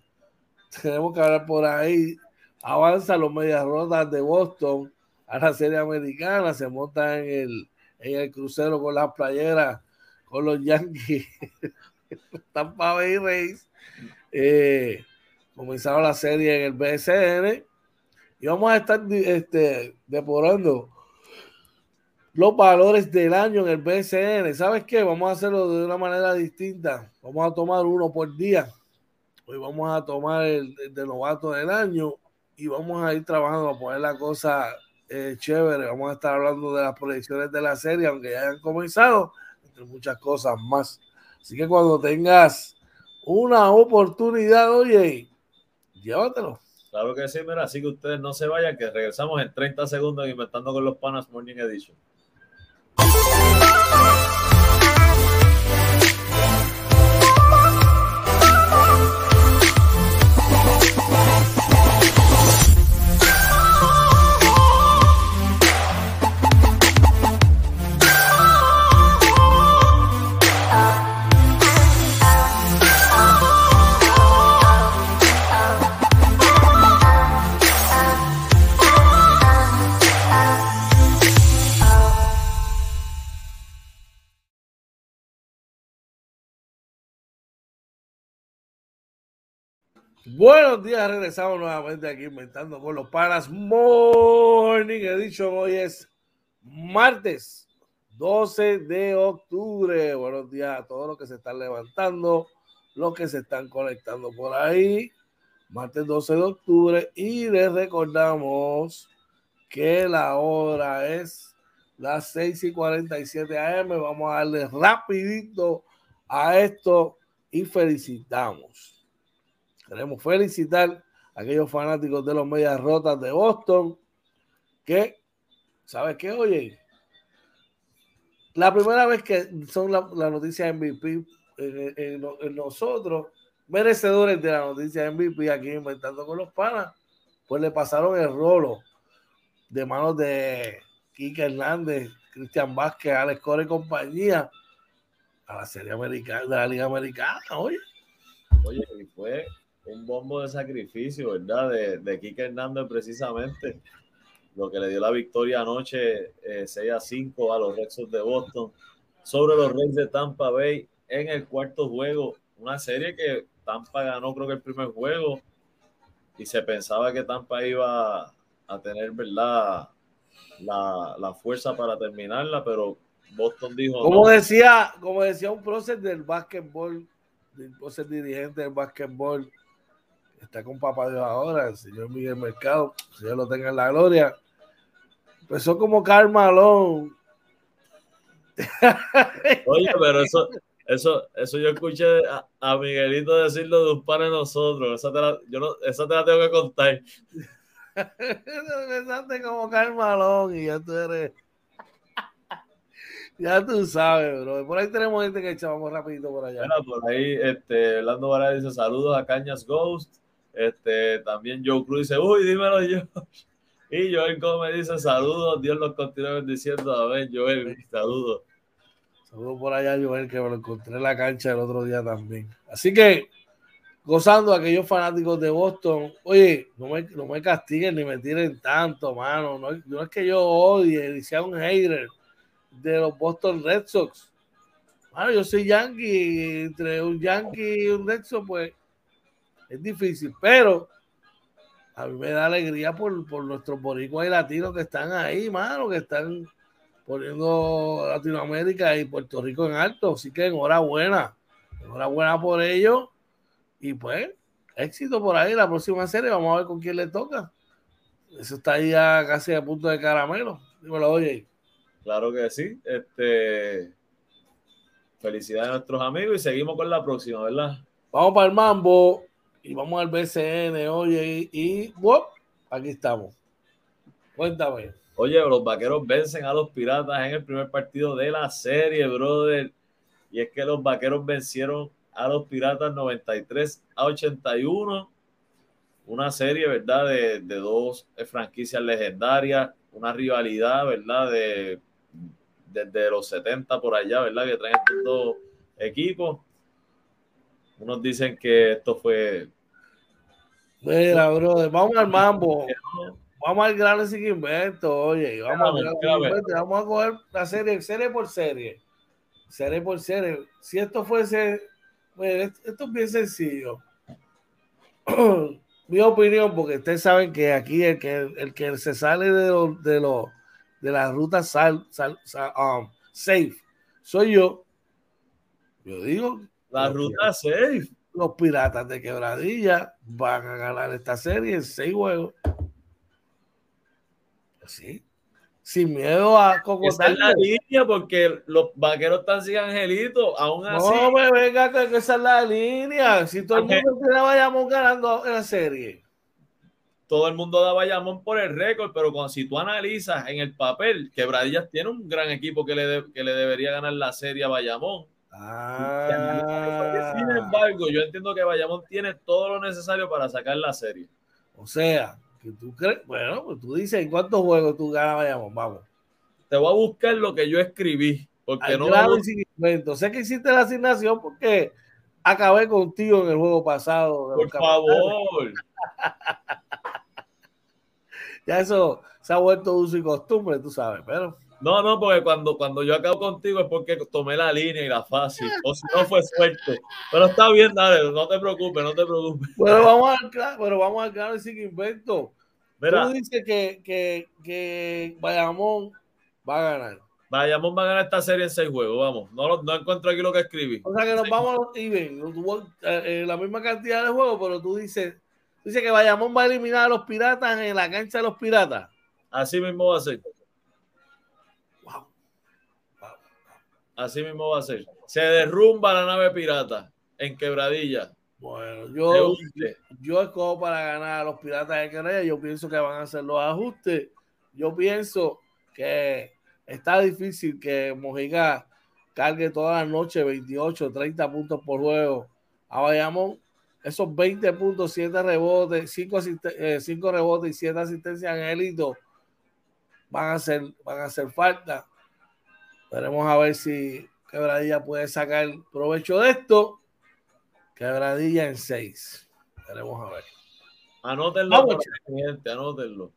tenemos que hablar por ahí. Avanza los medias rotas de Boston a la serie americana, se monta en el, en el crucero con las playeras, con los Yankees, Tampa Bay Rays. Eh, comenzaron la serie en el BSN y vamos a estar este, depurando los valores del año en el BSN. ¿Sabes qué? Vamos a hacerlo de una manera distinta. Vamos a tomar uno por día Hoy vamos a tomar el, de novato del año y vamos a ir trabajando a poner la cosa eh, chévere. Vamos a estar hablando de las proyecciones de la serie, aunque ya hayan comenzado, entre muchas cosas más. Así que cuando tengas una oportunidad, oye, llévatelo. Claro que sí, mira, así que ustedes no se vayan, que regresamos en 30 segundos inventando con los panas Morning Edition. Buenos días, regresamos nuevamente aquí inventando con los panas Morning Edition. Hoy es martes 12 de octubre. Buenos días a todos los que se están levantando, los que se están conectando por ahí. Martes 12 de octubre y les recordamos que la hora es las 6 y 47 AM. Vamos a darle rapidito a esto y felicitamos. Queremos felicitar a aquellos fanáticos de los Medias Rotas de Boston que, ¿sabes qué? Oye, la primera vez que son la, la noticia MVP en, en, nosotros, merecedores de la noticia MVP aquí inventando con los panas, pues le pasaron el rolo de manos de Kike Hernández, Cristian Vázquez, Alex Core y compañía a la serie americana, de la Liga Americana, oye. Oye, y fue un bombo de sacrificio, ¿verdad? De, de Kike Hernández precisamente lo que le dio la victoria anoche eh, 6 a 5 a los Red Sox de Boston sobre los Reyes de Tampa Bay en el cuarto juego. Una serie que Tampa ganó creo que el primer juego y se pensaba que Tampa iba a tener, ¿verdad? La, la fuerza para terminarla, pero Boston dijo... Como no. decía, como decía un prócer del básquetbol, un prócer dirigente del básquetbol, está con papá Dios ahora, el señor Miguel Mercado, si Dios lo tenga en la gloria, Empezó como Carmalón. Oye, pero eso, eso, eso yo escuché a, a, Miguelito decirlo de un par de nosotros. Esa te la, yo no, esa te la tengo que contar. Empezaste como Carmalón y ya tú eres. ya tú sabes, bro. Por ahí tenemos gente que echábamos rapidito por allá. Mira, por ahí, este, Orlando Varela dice saludos a Cañas Ghost. Este, también Joe Cruz dice, uy, dímelo yo. Y Joel Gómez dice saludos, Dios los continúe bendiciendo. A ver, Joel, saludos. Saludos por allá, Joel, que me lo encontré en la cancha el otro día también. Así que, gozando a aquellos fanáticos de Boston, oye, no me, no me castiguen ni me tiren tanto, mano. No, no es que yo odie ni sea un hater de los Boston Red Sox. Mano, yo soy Yankee, entre un Yankee y un Red Sox, pues es difícil, pero a mí me da alegría por, por nuestros boricuas y latinos que están ahí, mano, que están poniendo Latinoamérica y Puerto Rico en alto. Así que enhorabuena, enhorabuena por ello. Y pues, éxito por ahí. La próxima serie, vamos a ver con quién le toca. Eso está ahí ya casi a punto de caramelo. Dímelo, oye. Claro que sí. Este. Felicidades a nuestros amigos y seguimos con la próxima, ¿verdad? Vamos para el mambo y vamos al BCN, oye, y, y ¡wop! aquí estamos. Cuéntame. Oye, los vaqueros vencen a los piratas en el primer partido de la serie, brother. Y es que los vaqueros vencieron a los piratas 93 a 81. Una serie, ¿verdad? De, de dos franquicias legendarias, una rivalidad, ¿verdad? De desde los 70 por allá, ¿verdad? Que traen estos dos equipos. Unos dicen que esto fue. Mira, brother, vamos al mambo. Vamos al grano sin invento, oye. Vamos, al grano invento. vamos a coger la serie, serie por serie. Serie por serie. Si esto fuese. Bueno, esto es bien sencillo. Mi opinión, porque ustedes saben que aquí el que, el que se sale de los de los de la ruta sal, sal, sal um, safe soy yo. Yo digo la ruta safe. Los piratas de quebradilla van a ganar esta serie en seis juegos. Así. Sin miedo a cocotar. Esa es la línea porque los vaqueros están sin angelito. Aún así. No me venga que esa es la línea. Si todo el mundo tiene a Bayamón ganando en la serie. Todo el mundo da Bayamón por el récord, pero cuando, si tú analizas en el papel, Quebradillas tiene un gran equipo que le, de, que le debería ganar la serie a Bayamón. Ah. Sin embargo, yo entiendo que Bayamón tiene todo lo necesario para sacar la serie. O sea, que tú crees, bueno, pues tú dices, ¿en cuántos juegos tú ganas Bayamón? Vamos. Te voy a buscar lo que yo escribí. Porque Al no grado invento. Sé que hiciste la asignación porque acabé contigo en el juego pasado. Por favor. ya eso se ha vuelto uso y costumbre, tú sabes, pero. No, no, porque cuando, cuando yo acabo contigo es porque tomé la línea y la fácil, o si no fue suerte. Pero está bien, dale, no te preocupes, no te preocupes. Pero vamos al claro, pero vamos al claro sin invento. Mira, Tú dices que, que, que Bayamón va a ganar. Bayamón va a ganar esta serie en seis juegos, vamos. No, no encuentro aquí lo que escribí. O sea que nos vamos y ven, la misma cantidad de juegos, pero tú dices, dice que Bayamón va a eliminar a los piratas en la cancha de los piratas. Así mismo va a ser. Así mismo va a ser. Se derrumba la nave pirata en quebradilla. Bueno, yo, yo escojo para ganar a los piratas de Quebradilla. Yo pienso que van a hacer los ajustes. Yo pienso que está difícil que Mojica cargue toda la noche 28, 30 puntos por juego a Bayamón. Esos 20 puntos, 7 rebotes, 5, eh, rebotes y 7 asistencias en el hito van a hacer, van a hacer falta. Veremos a ver si Quebradilla puede sacar provecho de esto. Quebradilla en 6. Veremos a ver. Anótenlo, gente, anótenlo.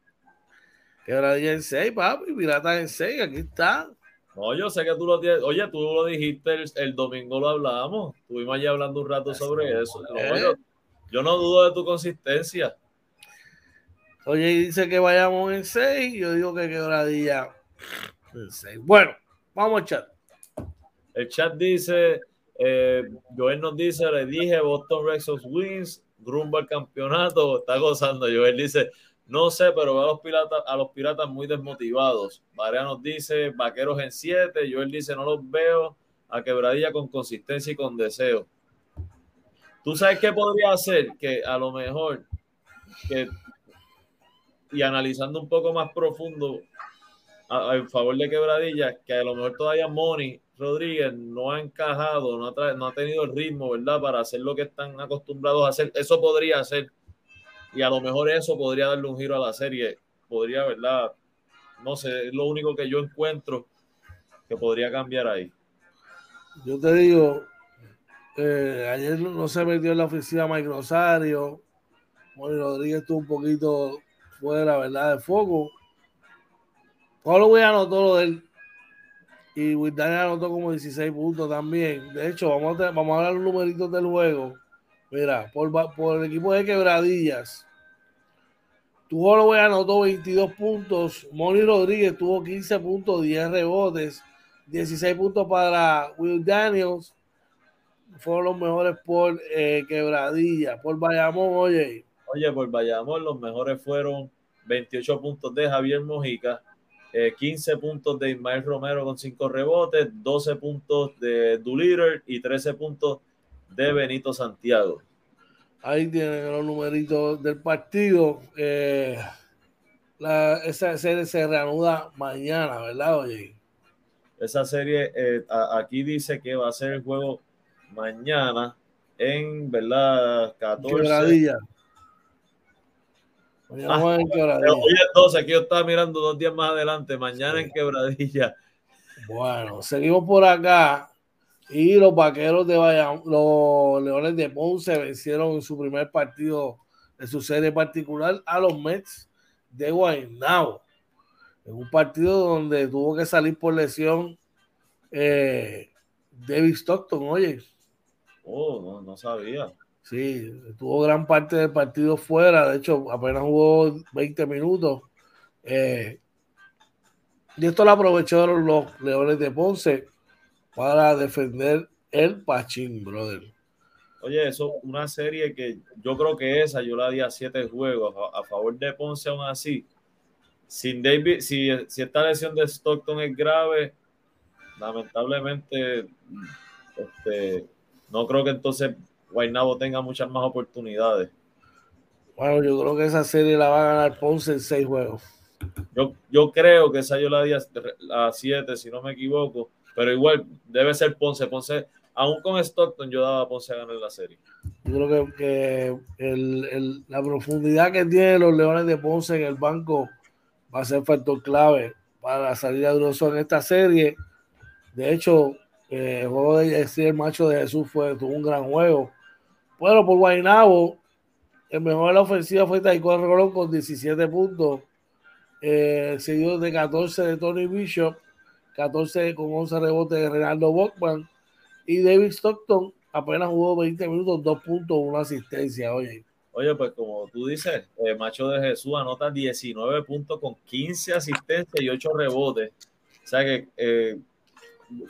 Quebradilla en 6, papi. Pirata en 6, aquí está. No, yo sé que tú lo tienes. Oye, tú lo dijiste el, domingo, lo hablábamos. Estuvimos allí hablando un rato sobre eso. yo, no dudo de tu consistencia. Oye, dice que vayamos en 6. Yo digo que quebradilla en 6. Bueno, vamos chat. El chat dice: eh, Joel nos dice, le dije Boston Red Sox wins, rumbo al campeonato, está gozando. Joel dice, no sé, pero veo a los piratas, a los piratas muy desmotivados. Varea nos dice vaqueros en 7. Joel dice no los veo a quebradilla con consistencia y con deseo. ¿Tú sabes qué podría hacer? Que a lo mejor, que, y analizando un poco más profundo a, favor de quebradilla, que a lo mejor todavía Moni Rodríguez no ha encajado, no ha, no ha tenido el ritmo, ¿verdad? Para hacer lo que están acostumbrados a hacer. Eso podría ser y a lo mejor eso podría darle un giro a la serie. Podría, ¿verdad? No sé, es lo único que yo encuentro que podría cambiar ahí. Yo te digo, eh, ayer no se metió en la oficina Mike Rosario. Moni Rodríguez estuvo un poquito fuera, ¿verdad? De foco. A anotó lo de él. Y Daniel anotó como 16 puntos también. De hecho, vamos a, vamos a hablar los numeritos del juego. Mira, por, por el equipo de quebradillas, tu Holloway anotó 22 puntos. Moni Rodríguez tuvo 15 puntos, 10 rebotes, 16 puntos para Will Daniels. Fueron los mejores por eh, quebradilla. Por Bayamón, oye. Oye, por Bayamón los mejores fueron 28 puntos de Javier Mojica, 15 eh, puntos de Ismael Romero con 5 rebotes, 12 puntos de Duliter y 13 puntos de Benito Santiago. Ahí tienen los numeritos del partido. Eh, esa serie se reanuda mañana, ¿verdad, oye? Esa serie, eh, aquí dice que va a ser el juego mañana en, ¿verdad? 14. Mañana en quebradilla. Hoy es 12, aquí yo estaba mirando dos días más adelante. Mañana en quebradilla. Bueno, seguimos por acá. Y los vaqueros de Bayamón, los Leones de Ponce vencieron en su primer partido de su serie particular a los Mets de Guaynabo. En un partido donde tuvo que salir por lesión eh, David Stockton, oye. Oh, no, no sabía. Sí, tuvo gran parte del partido fuera. De hecho, apenas jugó 20 minutos. Eh, y esto lo aprovecharon los Leones de Ponce para defender el Pachín, brother. Oye, eso una serie que yo creo que esa yo la di a siete juegos a, favor de Ponce aún así. Sin David, si, si esta lesión de Stockton es grave, lamentablemente este, no creo que entonces Guaynabo tenga muchas más oportunidades. Bueno, yo creo que esa serie la va a ganar Ponce en seis juegos. Yo, yo creo que esa yo la di a siete, si no me equivoco pero igual debe ser Ponce. Ponce, aún con Stockton, yo daba a Ponce a ganar la serie. Yo creo que, la profundidad que tienen los Leones de Ponce en el banco va a ser factor clave para salir a en esta serie. De hecho, eh, el juego de el macho de Jesús fue tuvo un gran juego. Bueno, por Guaynabo, el mejor de la ofensiva fue Taiko Rolón con 17 puntos, eh, seguido de 14 de Tony Bishop 14 con 11 rebotes de Renaldo Bockman. Y David Stockton apenas jugó 20 minutos, 2 puntos, una asistencia. Oye. Oye, pues como tú dices, el Macho de Jesús anota 19 puntos con 15 asistencias y 8 rebotes. O sea que, eh,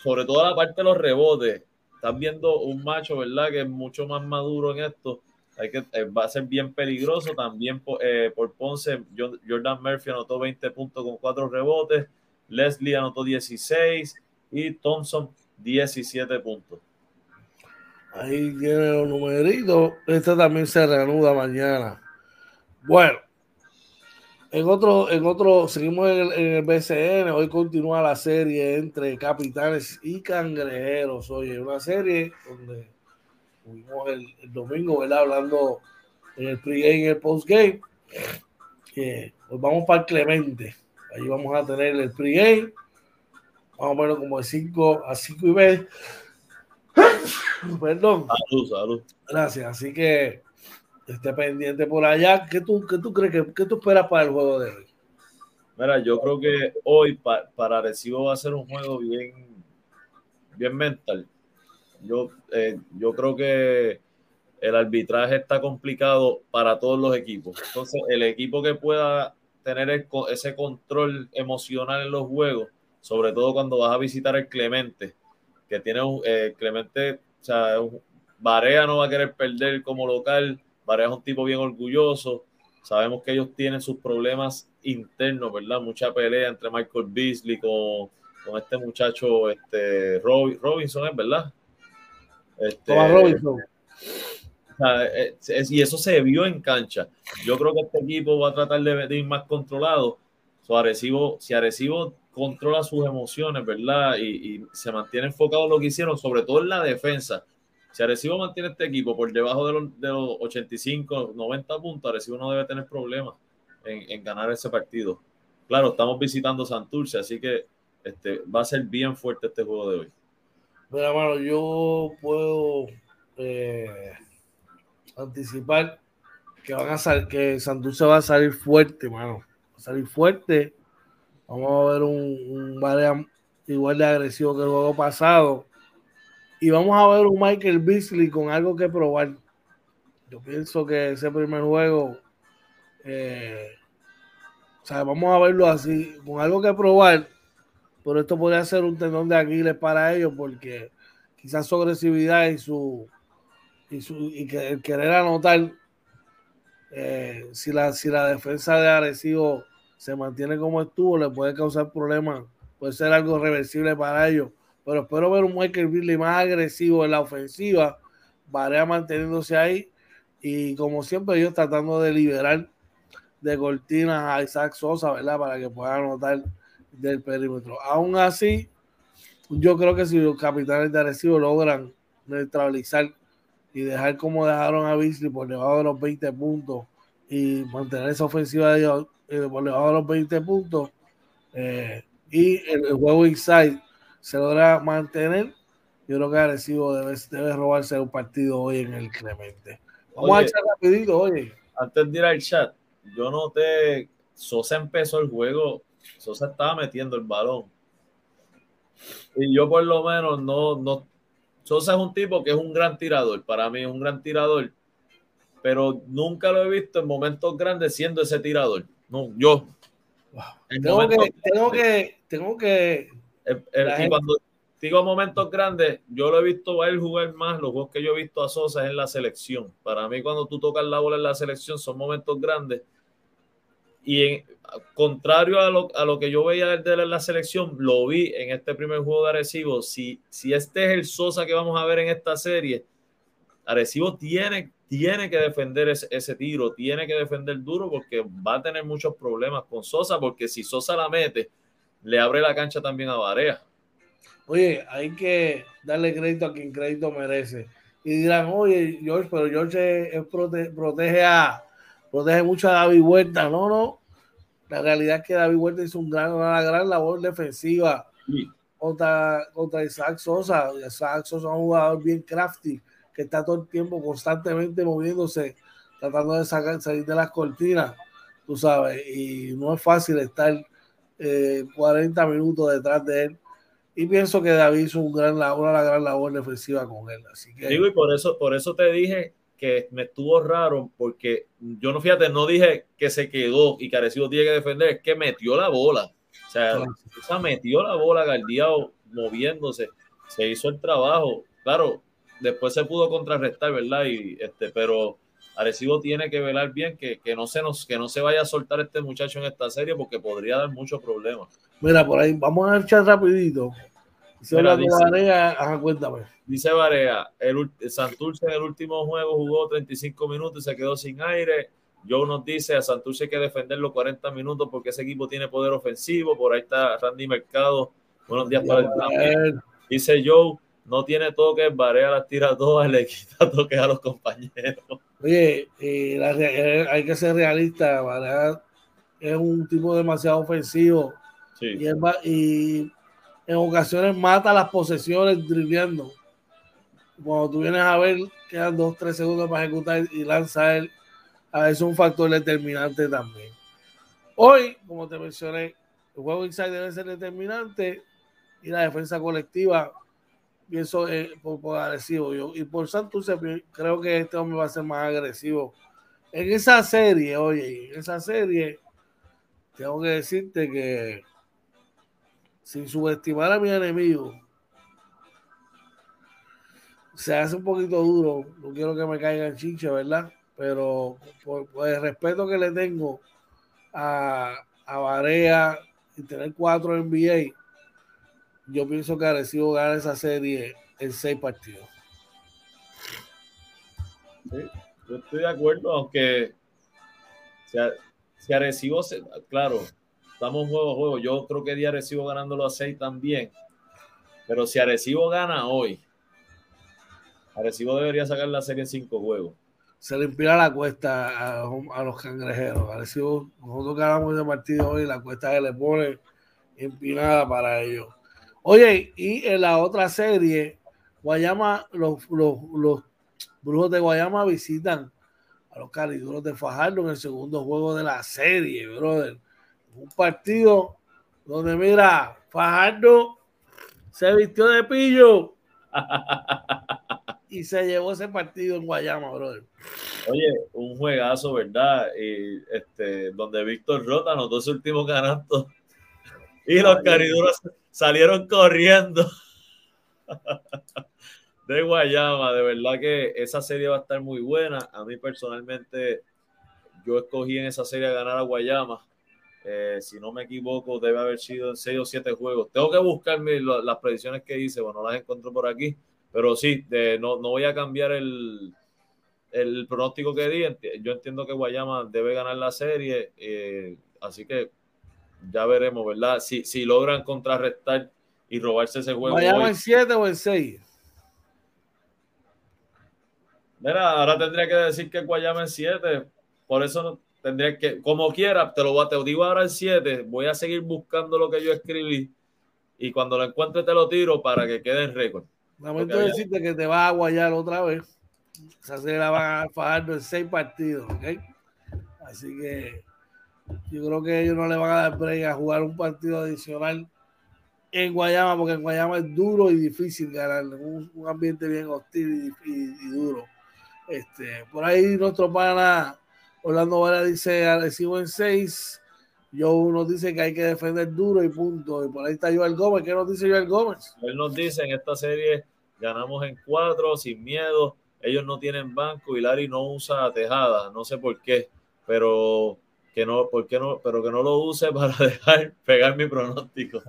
sobre todo la parte de los rebotes, estás viendo un macho, ¿verdad? Que es mucho más maduro en esto. Hay que, eh, va a ser bien peligroso. También por, eh, por Ponce, Jordan Murphy anotó 20 puntos con 4 rebotes. Leslie anotó 16 y Thompson 17 puntos. Ahí tiene los numeritos. Este también se reanuda mañana. Bueno, en otro, en otro, seguimos en el, BCN. Hoy continúa la serie entre capitanes y cangrejeros. Oye, una serie donde fuimos el, domingo, ¿verdad? Hablando en el pregame y el postgame. Que pues vamos para el Clemente. Ahí vamos a tener el pregame. Más o menos como de 5 a 5 y media. Perdón. Salud, salud. Gracias. Así que esté pendiente por allá. ¿Qué tú, qué tú crees que qué tú esperas para el juego de hoy? Mira, yo creo que hoy para Recibo va a ser un juego bien, bien mental. Yo, eh, yo creo que el arbitraje está complicado para todos los equipos. Entonces, el equipo que pueda tener ese control emocional en los juegos, sobre todo cuando vas a visitar el Clemente, que tiene un eh, Clemente, o sea, Barea no va a querer perder como local, Barea es un tipo bien orgulloso, sabemos que ellos tienen sus problemas internos, ¿verdad? Mucha pelea entre Michael Beasley con, con este muchacho, este Robinson, ¿es verdad? Este, Robinson. Y eso se vio en cancha. Yo creo que este equipo va a tratar de, ir más controlado. si Arecibo controla sus emociones, ¿verdad? Y, se mantiene enfocado en lo que hicieron, sobre todo en la defensa. Si Arecibo mantiene este equipo por debajo de los, de los 85, 90 puntos, Arecibo no debe tener problemas en, ganar ese partido. Claro, estamos visitando Santurce, así que este, va a ser bien fuerte este juego de hoy. Mira, mano, yo puedo eh, anticipar que van a salir, que Santurce va a salir fuerte, mano. Va a salir fuerte Vamos a ver un, un igual de agresivo que el juego pasado. Y vamos a ver un Michael Beasley con algo que probar. Yo pienso que ese primer juego, eh, o sea, vamos a verlo así, con algo que probar. Pero esto podría ser un tendón de Aquiles para ellos porque quizás su agresividad y su y, su, y que el querer anotar eh, si la si la defensa de agresivo se mantiene como estuvo, le puede causar problemas, puede ser algo reversible para ellos. Pero espero ver un Michael Beasley más agresivo en la ofensiva, Varea manteniéndose ahí y como siempre ellos tratando de liberar de cortinas a Isaac Sosa, ¿verdad? Para que pueda anotar del perímetro. Aún así, yo creo que si los capitanes de Arecibo logran neutralizar y dejar como dejaron a Beasley por debajo de los 20 puntos y mantener esa ofensiva de eh, por debajo de los 20 puntos eh, y el, juego inside se logra mantener, yo creo que Arecibo debe, debe robarse un partido hoy en el Clemente. Vamos a echar rapidito, oye. Antes de ir al chat, yo noté, Sosa empezó el juego, Sosa estaba metiendo el balón. Y yo por lo menos no, no, Sosa es un tipo que es un gran tirador, para mí es un gran tirador, pero nunca lo he visto en momentos grandes siendo ese tirador. No, yo. Tengo que, tengo que, tengo que, y cuando digo momentos grandes, yo lo he visto a él jugar más. Los juegos que yo he visto a Sosa es en la selección. Para mí, cuando tú tocas la bola en la selección, son momentos grandes. Y en, contrario a lo, a lo que yo veía de en la selección, lo vi en este primer juego de Arecibo. Si, si este es el Sosa que vamos a ver en esta serie, Arecibo tiene tiene que defender ese, tiro, tiene que defender duro porque va a tener muchos problemas con Sosa, porque si Sosa la mete, le abre la cancha también a Varea. Oye, hay que darle crédito a quien crédito merece. Y dirán, oye, George, pero George protege a protege mucho a David Huerta. No, no. La realidad es que David Huerta hizo un gran, una gran labor defensiva contra, contra Isaac Sosa. Isaac Sosa es un jugador bien crafty que está todo el tiempo constantemente moviéndose, tratando de sacar, salir de las cortinas, tú sabes, y no es fácil estar 40 eh, minutos detrás de él. Y pienso que David hizo un gran, una gran labor defensiva con él. Así que... Digo, y por eso, por eso te dije que me estuvo raro, porque yo no, fíjate, no dije que se quedó y Carecido tiene que defender, es que metió la bola. O sea, se metió la bola Galdiao moviéndose, se hizo el trabajo. Claro, después se pudo contrarrestar, ¿verdad? Y este, pero Arecibo tiene que velar bien que, que, no se nos, que no se vaya a soltar este muchacho en esta serie porque podría dar muchos problemas. Mira, por ahí, vamos a echar rapidito. Dice Mira, dice, Barea, ajá, cuéntame. Dice Barea, el, Santurce en el último juego jugó 35 minutos y se quedó sin aire. Joe nos dice a Santurce hay que defender los 40 minutos porque ese equipo tiene poder ofensivo. Por ahí está Randy Mercado. Buenos días para el Dice Joe, no tiene toque, Barea las tira todas, le quita toques a los compañeros. Oye, eh, la, eh, hay que ser realista, Barea es un tipo demasiado ofensivo. Sí. Y, en ocasiones mata las posesiones dribleando. Cuando tú vienes a ver, quedan dos, tres segundos para ejecutar y lanza él. A veces es un factor determinante también. Hoy, como te mencioné, el juego inside debe ser determinante y la defensa colectiva, pienso eh, por, agresivo. Yo, y por Santos, creo que este hombre va a ser más agresivo. En esa serie, oye, en esa serie, tengo que decirte que sin subestimar a mi enemigo, se hace un poquito duro. No quiero que me caiga en chinche, ¿verdad? Pero por, el respeto que le tengo a, a Barea y tener cuatro NBA, yo pienso que Arecibo gana esa serie en seis partidos. Sí, yo estoy de acuerdo, aunque si Arecibo, se, claro, estamos juego a juego. Yo creo que día Arecibo ganándolo a 6 también. Pero si Arecibo gana hoy, Arecibo debería sacar la serie en 5 juegos. Se le impira la cuesta a, los cangrejeros. Arecibo, nosotros ganamos ese partido hoy, la cuesta que le pone empinada para ellos. Oye, y en la otra serie, Guayama, los, los, los brujos de Guayama visitan a los cariduros de Fajardo en el segundo juego de la serie, brother un partido donde, mira, Fajardo se vistió de pillo y se llevó ese partido en Guayama, brother. Oye, un juegazo, ¿verdad? Y este, donde Víctor Rota anotó dos últimos canastos y los cariduros salieron corriendo de Guayama. De verdad que esa serie va a estar muy buena. A mí personalmente, yo escogí en esa serie a ganar a Guayama. Eh, si no me equivoco, debe haber sido en 6 o 7 juegos. Tengo que buscarme las predicciones que hice, bueno, las encontré por aquí, pero sí, no, no voy a cambiar el, el pronóstico que di. Yo entiendo que Guayama debe ganar la serie, eh, así que ya veremos, ¿verdad? Si, si logran contrarrestar y robarse ese juego. ¿Guayama en 7 o en 6? Mira, ahora tendría que decir que Guayama en 7, por eso no tendría que, como quiera, te lo te digo ahora el 7, voy a seguir buscando lo que yo escribí y cuando lo encuentre te lo tiro para que quede en récord. Lamento decirte que te va a guayar otra vez. Esa serie la van a fajar en seis partidos, ¿ok? Así que yo creo que ellos no le van a dar break a jugar un partido adicional en Guayama, porque en Guayama es duro y difícil ganar, un, un ambiente bien hostil y, y, y, duro. Este, por ahí nuestro pana Orlando Vara dice agresivo en 6. Joe nos dice que hay que defender duro y punto. Y por ahí está Joel Gómez. ¿Qué nos dice Joel Gómez? Él nos dice en esta serie ganamos en 4 sin miedo. Ellos no tienen banco y Larry no usa tejada. No sé por qué, pero que no, ¿por qué no? Pero que no lo use para dejar pegar mi pronóstico.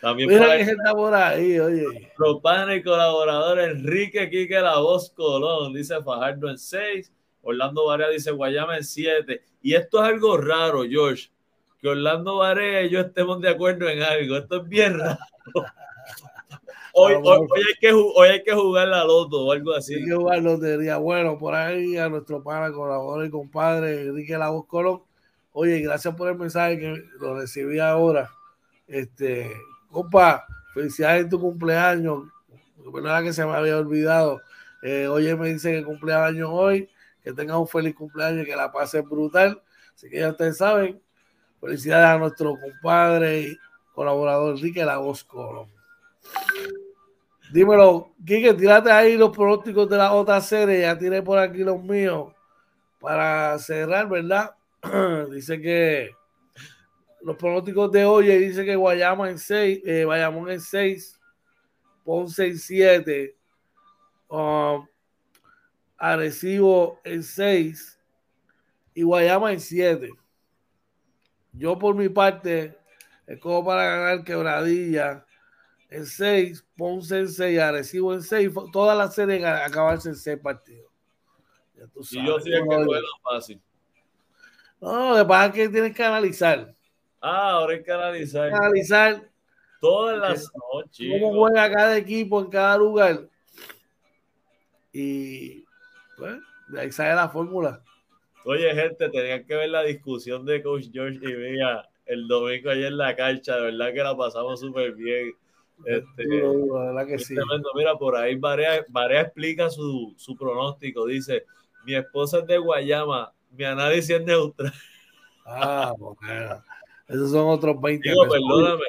También Mira que está por ahí, oye. Los y colaborador Enrique Quique La Voz Colón dice Fajardo en 6. Orlando Varea dice Guayama en 7. Y esto es algo raro, George. Que Orlando Varea y yo estemos de acuerdo en algo. Esto es bien raro. Hoy, hoy, hay, que, hoy hay que jugar la loto o algo así. Hay que jugar lotería. Bueno, por ahí a nuestro pana, colaborador y compadre Enrique Lagos Colón. Oye, gracias por el mensaje que lo recibí ahora. Este, compa, felicidades en tu cumpleaños. Verdad que se me había olvidado. Eh, oye, me dice que cumpleaños hoy que tengan un feliz cumpleaños, que la pase brutal. Así que ya ustedes saben, felicidades a nuestro compadre y colaborador Enrique La Voz Colón. Dímelo, Quique, tírate ahí los pronósticos de la otra serie, ya tiré por aquí los míos para cerrar, ¿verdad? Dice que los pronósticos de hoy dice que Guayama en 6, eh, Bayamón en 6, Ponce en 7, um, en 6 y Guayama en 7. Yo por mi parte, es como para ganar quebradilla en 6, Ponce en 6, Arecibo en 6, todas las series acabarse en 6 partidos. y yo sí es que juega fácil. No, lo que pasa es que tienes que analizar. Ah, ahora hay que analizar. Analizar todas las noches. Cómo juega cada equipo en cada lugar. Y pues, de ahí sale la fórmula. Oye, gente, tenían que ver la discusión de Coach George y mía el domingo ayer en la cancha. De verdad que la pasamos súper bien. Este, verdad que sí. Mira, por ahí Varea, explica su, su pronóstico. Dice: Mi esposa es de Guayama, mi análisis es neutral. Ah, bueno. Esos son otros 20 Digo, perdóname.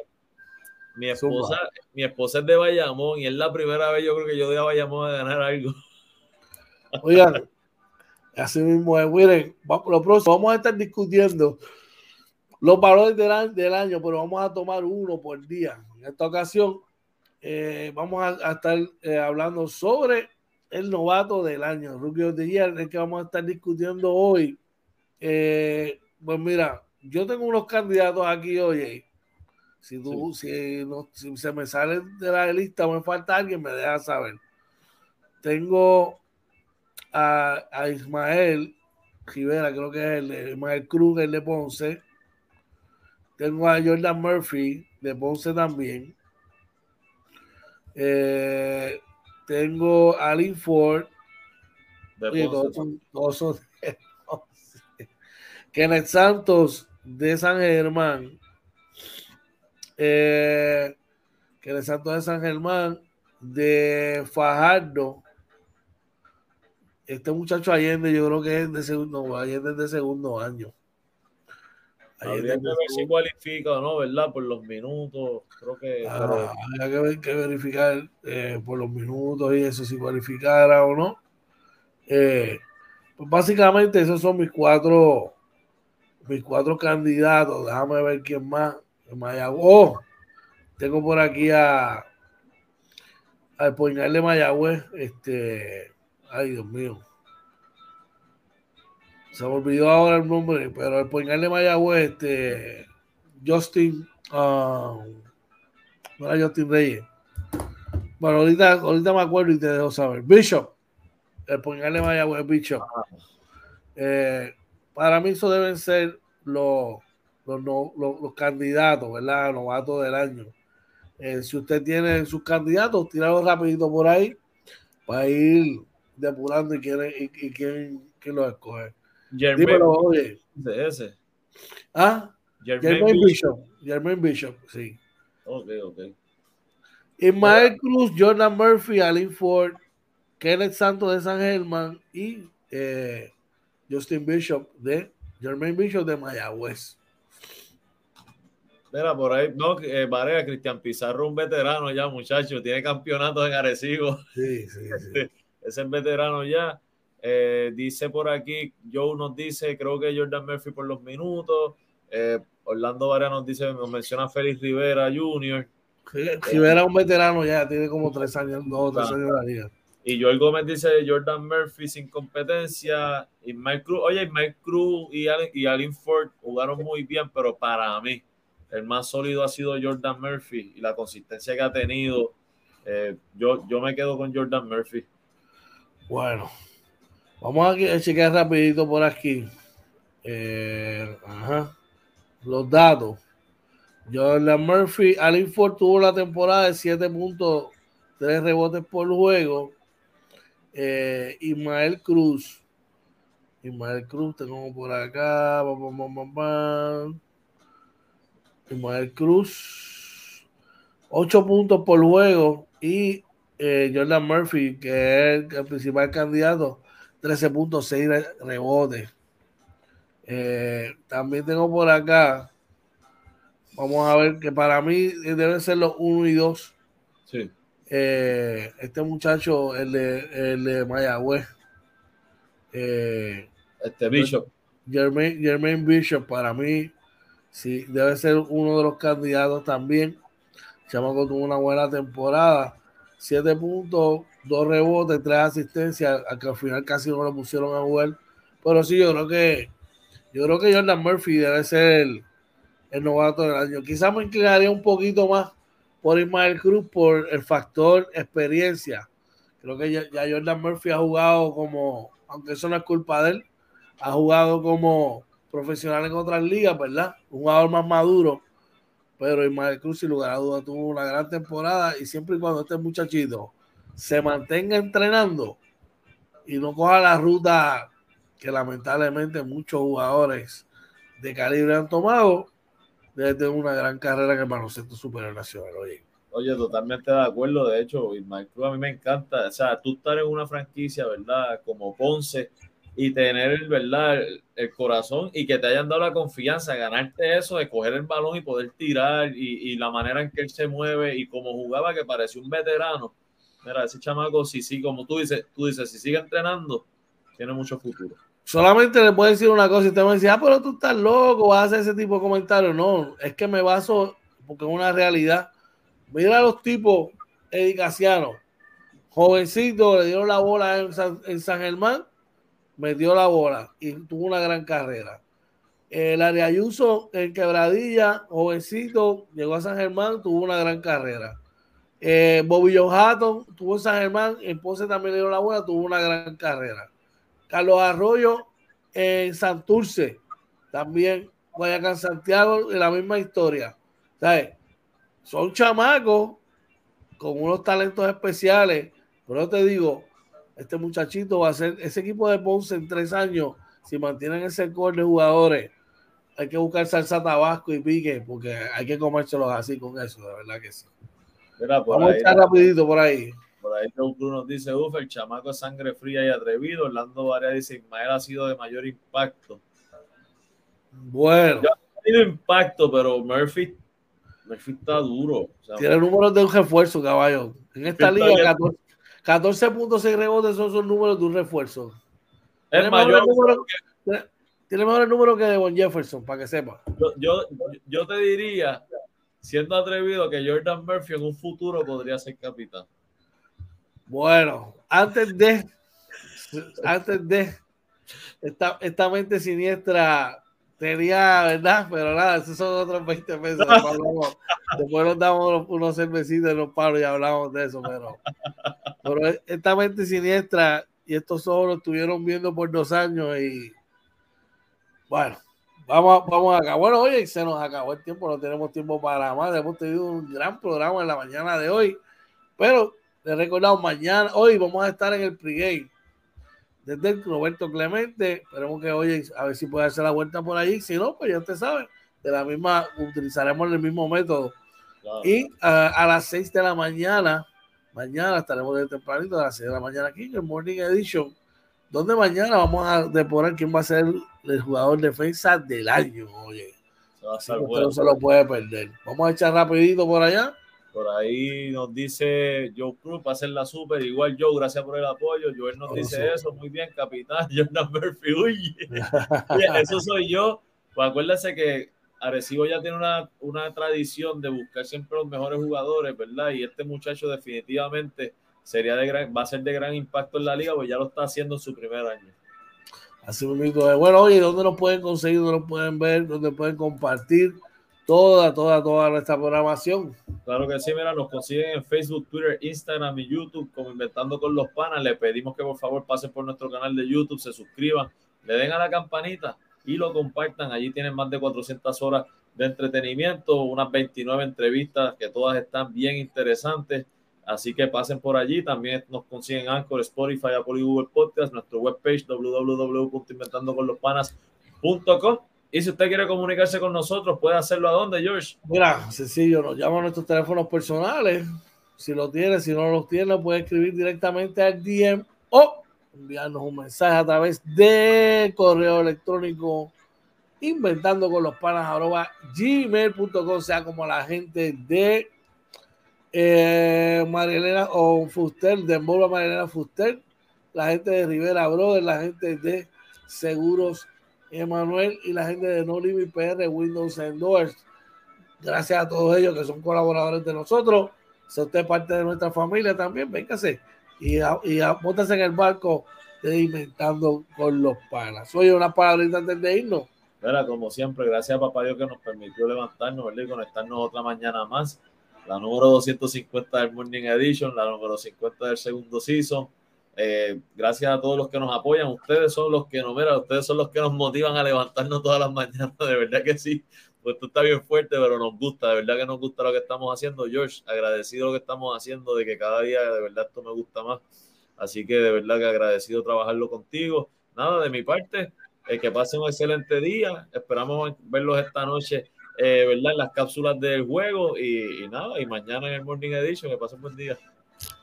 Mi esposa, mi esposa es de Bayamón y es la primera vez yo creo que yo de Bayamón a ganar algo. Oigan, así mismo es. Miren, lo próximo, vamos a estar discutiendo los valores del, del año, pero vamos a tomar uno por día. En esta ocasión, eh, vamos a, estar eh, hablando sobre el novato del año, Rookie of the Year, el que vamos a estar discutiendo hoy. Eh, pues mira, yo tengo unos candidatos aquí, oye. Si, tú, si, se me sale de la lista o me falta alguien, me deja saber. Tengo a, Ismael Rivera, creo que es el Ismael Cruz, el de Ponce. Tengo a Jordan Murphy de Ponce también. Eh, tengo a Alin Ford. De Ponce. Kenneth Santos de San Germán. Eh, Kenneth Santos de San Germán. De Fajardo. Este muchacho Allende, yo creo que es de segundo, Allende es de segundo año. Habría que ver si cualifica o no, ¿verdad? Por los minutos. Creo que. Ah, habría que, verificar eh, por los minutos y eso, si cualificara o no. Eh, pues básicamente, esos son mis cuatro mis cuatro candidatos. Déjame ver quién más. Mayagüez. Oh, tengo por aquí a al Poinal de Mayagüez. Este, ay Dios mío. Se me olvidó ahora el nombre, pero el Poinal de Mayagüez, este, Justin, um, no era Justin Reyes. Bueno, ahorita, ahorita me acuerdo y te dejo saber. Bishop, el Poinal de Mayagüez, Bishop. Eh, para mí eso deben ser los, los, candidatos, ¿verdad? Novatos del año. Eh, si usted tiene sus candidatos, tíralo rapidito por ahí para ir depurando y quién, y, y quién, quién los escoge. Dímelo, oye. De ese. Ah, Jermaine, Bishop. Jermaine Bishop, sí. Ok, ok. Ismael Cruz, Jordan Murphy, Alin Ford, Kenneth Santos de San Germán y eh, Justin Bishop de Jermaine Bishop de Mayagüez. Mira, por ahí, no, eh, Varea, Cristian Pizarro, un veterano ya, muchacho, tiene campeonatos en Arecibo. Sí, sí, sí. Ese es el veterano ya. Eh, dice por aquí, Joe nos dice, creo que Jordan Murphy por los minutos. Eh, Orlando Varea nos dice, nos menciona Félix Rivera Jr. Rivera es un veterano ya, tiene como tres años, dos o tres años de la liga. Y Joel Gómez dice Jordan Murphy sin competencia. Y Mike Cruz, oye, Mike Cruz y Allen, y Allen Ford jugaron muy bien, pero para mí el más sólido ha sido Jordan Murphy y la consistencia que ha tenido. Eh, yo, yo me quedo con Jordan Murphy. Bueno, vamos a chequear rapidito por aquí. Eh, ajá. Los datos. Jordan Murphy, Allen Ford tuvo la temporada de 7 puntos, 3 rebotes por juego eh, Ismael Cruz. Ismael Cruz, tengo por acá. Ismael Cruz, 8 puntos por juego. Y eh, Jordan Murphy, que es el principal candidato, 13.6 rebotes. Eh, también tengo por acá. Vamos a ver que para mí deben ser los 1 y 2. Sí. Eh, este muchacho, el de, el de Mayagüez. Eh, este Bishop. Jermaine, Bishop, para mí, Sí, debe ser uno de los candidatos también. Chamaco tuvo una buena temporada. Siete puntos, dos rebotes, tres asistencias, que al final casi no lo pusieron a jugar. Pero sí, yo creo que yo creo que Jordan Murphy debe ser el, el novato del año. Quizás me inclinaría un poquito más por Ismael Cruz por el factor experiencia. Creo que ya, Jordan Murphy ha jugado como, aunque eso no es culpa de él, ha jugado como profesional en otras ligas, ¿verdad? Un jugador más maduro. Pero Ismael Cruz, sin lugar a dudas, tuvo una gran temporada y siempre y cuando este muchachito se mantenga entrenando y no coja la ruta que lamentablemente muchos jugadores de calibre han tomado, debe tener una gran carrera en el baloncesto superior nacional. Oye. Oye, totalmente de acuerdo. De hecho, Ismael a mí me encanta. O sea, tú estar en una franquicia, ¿verdad? Como Ponce y tener, ¿verdad? El, corazón y que te hayan dado la confianza, ganarte eso, de coger el balón y poder tirar y, y, la manera en que él se mueve y como jugaba, que parecía un veterano. Mira, ese chamaco, si sí, como tú dices, tú dices, si sigue entrenando, tiene mucho futuro solamente le puedo decir una cosa y usted me dice, ah, pero tú estás loco, vas a hacer ese tipo de comentarios. No, es que me baso porque es una realidad. Mira los tipos edicacianos, jovencito, le dieron la bola en San, Germán, metió la bola y tuvo una gran carrera. El área Ayuso en Quebradilla, jovencito, llegó a San Germán, tuvo una gran carrera. Eh, Bobby Hatton tuvo en San Germán, en Ponce también le dio la bola, tuvo una gran carrera. Carlos Arroyo en Santurce, también Guayacán Santiago, en la misma historia. ¿Sabes? Son chamacos con unos talentos especiales, pero te digo, este muchachito va a ser ese equipo de Ponce en tres años, si mantienen ese core de jugadores, hay que buscar salsa tabasco y pique, porque hay que comérselos así con eso, de verdad que sí. Vamos a echar rapidito por ahí. Por ahí nos dice, uff, el chamaco es sangre fría y atrevido. Orlando Varela dice, Ismael ha sido de mayor impacto. Bueno. ha tenido impacto, pero Murphy, Murphy está duro. Tiene números de un refuerzo, caballo. En esta liga, 14.6 rebotes son los números de un refuerzo. Es tiene mayor. Número, tiene mejor el número que de Bon Jefferson, para que sepa. Yo, yo, yo te diría, siendo atrevido, que Jordan Murphy en un futuro podría ser capitán. Bueno, antes de, antes de, esta, esta mente siniestra tenía, ¿verdad? Pero nada, esos son otros 20 pesos. Después nos damos unos cervecitos en los palos y hablamos de eso, pero, pero esta mente siniestra y estos ojos lo estuvieron viendo por dos años y bueno, vamos, vamos acá. Bueno, oye, se nos acabó el tiempo, no tenemos tiempo para más. Hemos tenido un gran programa en la mañana de hoy, pero les recordamos, mañana, hoy vamos a estar en el pregame desde el Roberto Clemente. Esperemos que hoy, a ver si puede hacer la vuelta por ahí. Si no, pues ya usted sabe, de la misma, utilizaremos el mismo método. Y a las 6 de la mañana, mañana estaremos de tempranito, a las 6 de la mañana aquí en el Morning Edition, donde mañana vamos a depurar quién va a ser el jugador defensa del año. Oye, se, no se lo puede perder. Vamos a echar rapidito por allá. Por ahí nos dice Joe Cruz para hacer la super. Igual Joe, gracias por el apoyo. Joel nos dice eso. Muy bien, capitán. Jordan Murphy. Uy. eso soy yo. Pues acuérdense que Arecibo ya tiene una, una tradición de buscar siempre los mejores jugadores, ¿verdad? Y este muchacho definitivamente sería de gran, va a ser de gran impacto en la liga, pues ya lo está haciendo en su primer año. Así mismo. Bueno, oye, ¿dónde nos pueden conseguir? ¿Dónde nos pueden ver? ¿Dónde pueden compartir? toda, toda, toda nuestra programación. Claro que sí, mira, nos consiguen en Facebook, Twitter, Instagram y YouTube como Inventando con los Panas. Le pedimos que por favor pasen por nuestro canal de YouTube, se suscriban, le den a la campanita y lo compartan. Allí tienen más de 400 horas de entretenimiento, unas 29 entrevistas que todas están bien interesantes. Así que pasen por allí. También nos consiguen Anchor, Spotify, Apple y Google Podcast, nuestro webpage www.inventandoconlospanas.com y si usted quiere comunicarse con nosotros, puede hacerlo a dónde, George. Mira, sencillo, nos llama a nuestros teléfonos personales. Si lo tiene, si no los tiene, puede escribir directamente al DM o enviarnos un mensaje a través de correo electrónico inventando con los panas gmail.com, sea como la gente de eh, Marielena o Fuster, de Envolva Marielena Fuster, la gente de Rivera Brothers, la gente de Seguros Emanuel y la gente de No Limit PR, Windows Doors. Gracias a todos ellos que son colaboradores de nosotros. Si usted es parte de nuestra familia también, véngase y, y en el barco de Inventando con los Panas. Oye, una palabrita antes de irnos. Mira, como siempre, gracias a Papá Dios que nos permitió levantarnos ¿verdad? y conectarnos otra mañana más. La número 250 del Morning Edition, la número 50 del segundo season. Eh, gracias a todos los que nos apoyan. Ustedes son los que nos, mira, ustedes son los que nos motivan a levantarnos todas las mañanas. De verdad que sí. Pues esto está bien fuerte, pero nos gusta. De verdad que nos gusta lo que estamos haciendo. George, agradecido lo que estamos haciendo, de que cada día de verdad esto me gusta más. Así que de verdad que agradecido trabajarlo contigo. Nada, de mi parte, eh, que pasen un excelente día. Esperamos verlos esta noche, eh, ¿verdad? En las cápsulas del juego y, nada, y mañana en el Morning Edition. Que pasen buen día.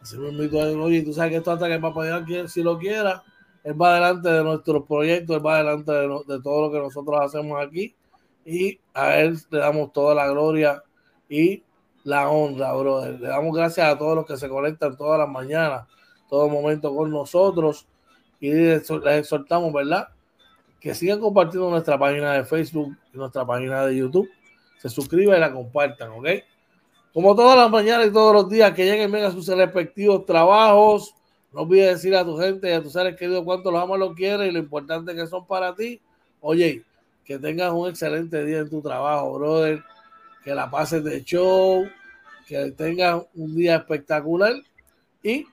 Así oye, tú sabes que esto hasta que papá Dios, si lo quiera, él va adelante de nuestros proyectos, él va adelante de, de todo lo que nosotros hacemos aquí y a él le damos toda la gloria y la honra, brother. Le damos gracias a todos los que se conectan todas las mañanas, todo momento con nosotros y les exhortamos, ¿verdad? que sigan compartiendo nuestra página de Facebook y nuestra página de YouTube. Se suscriban y la compartan, ¿ok? Como todas las mañanas y todos los días que lleguen a sus respectivos trabajos, no olvides decir a tu gente y a tus seres queridos cuánto los amas, los quieres y lo importante que son para ti. Oye, que tengas un excelente día en tu trabajo, brother. Que la pases de show, que tengas un día espectacular y,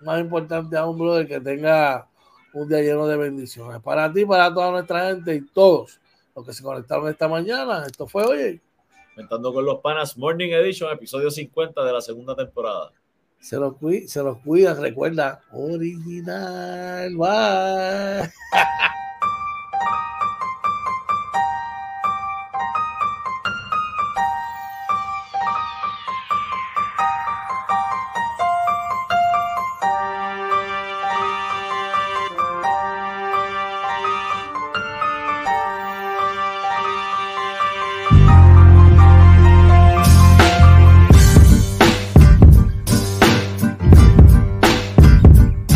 más importante aún, brother, que tenga un día lleno de bendiciones. Para ti, para toda nuestra gente y todos los que se conectaron esta mañana. Esto fue, oye. Comentando con los panas Morning Edition, episodio 50 de la segunda temporada. Se los, cuida, se los cuida, recuerda, original.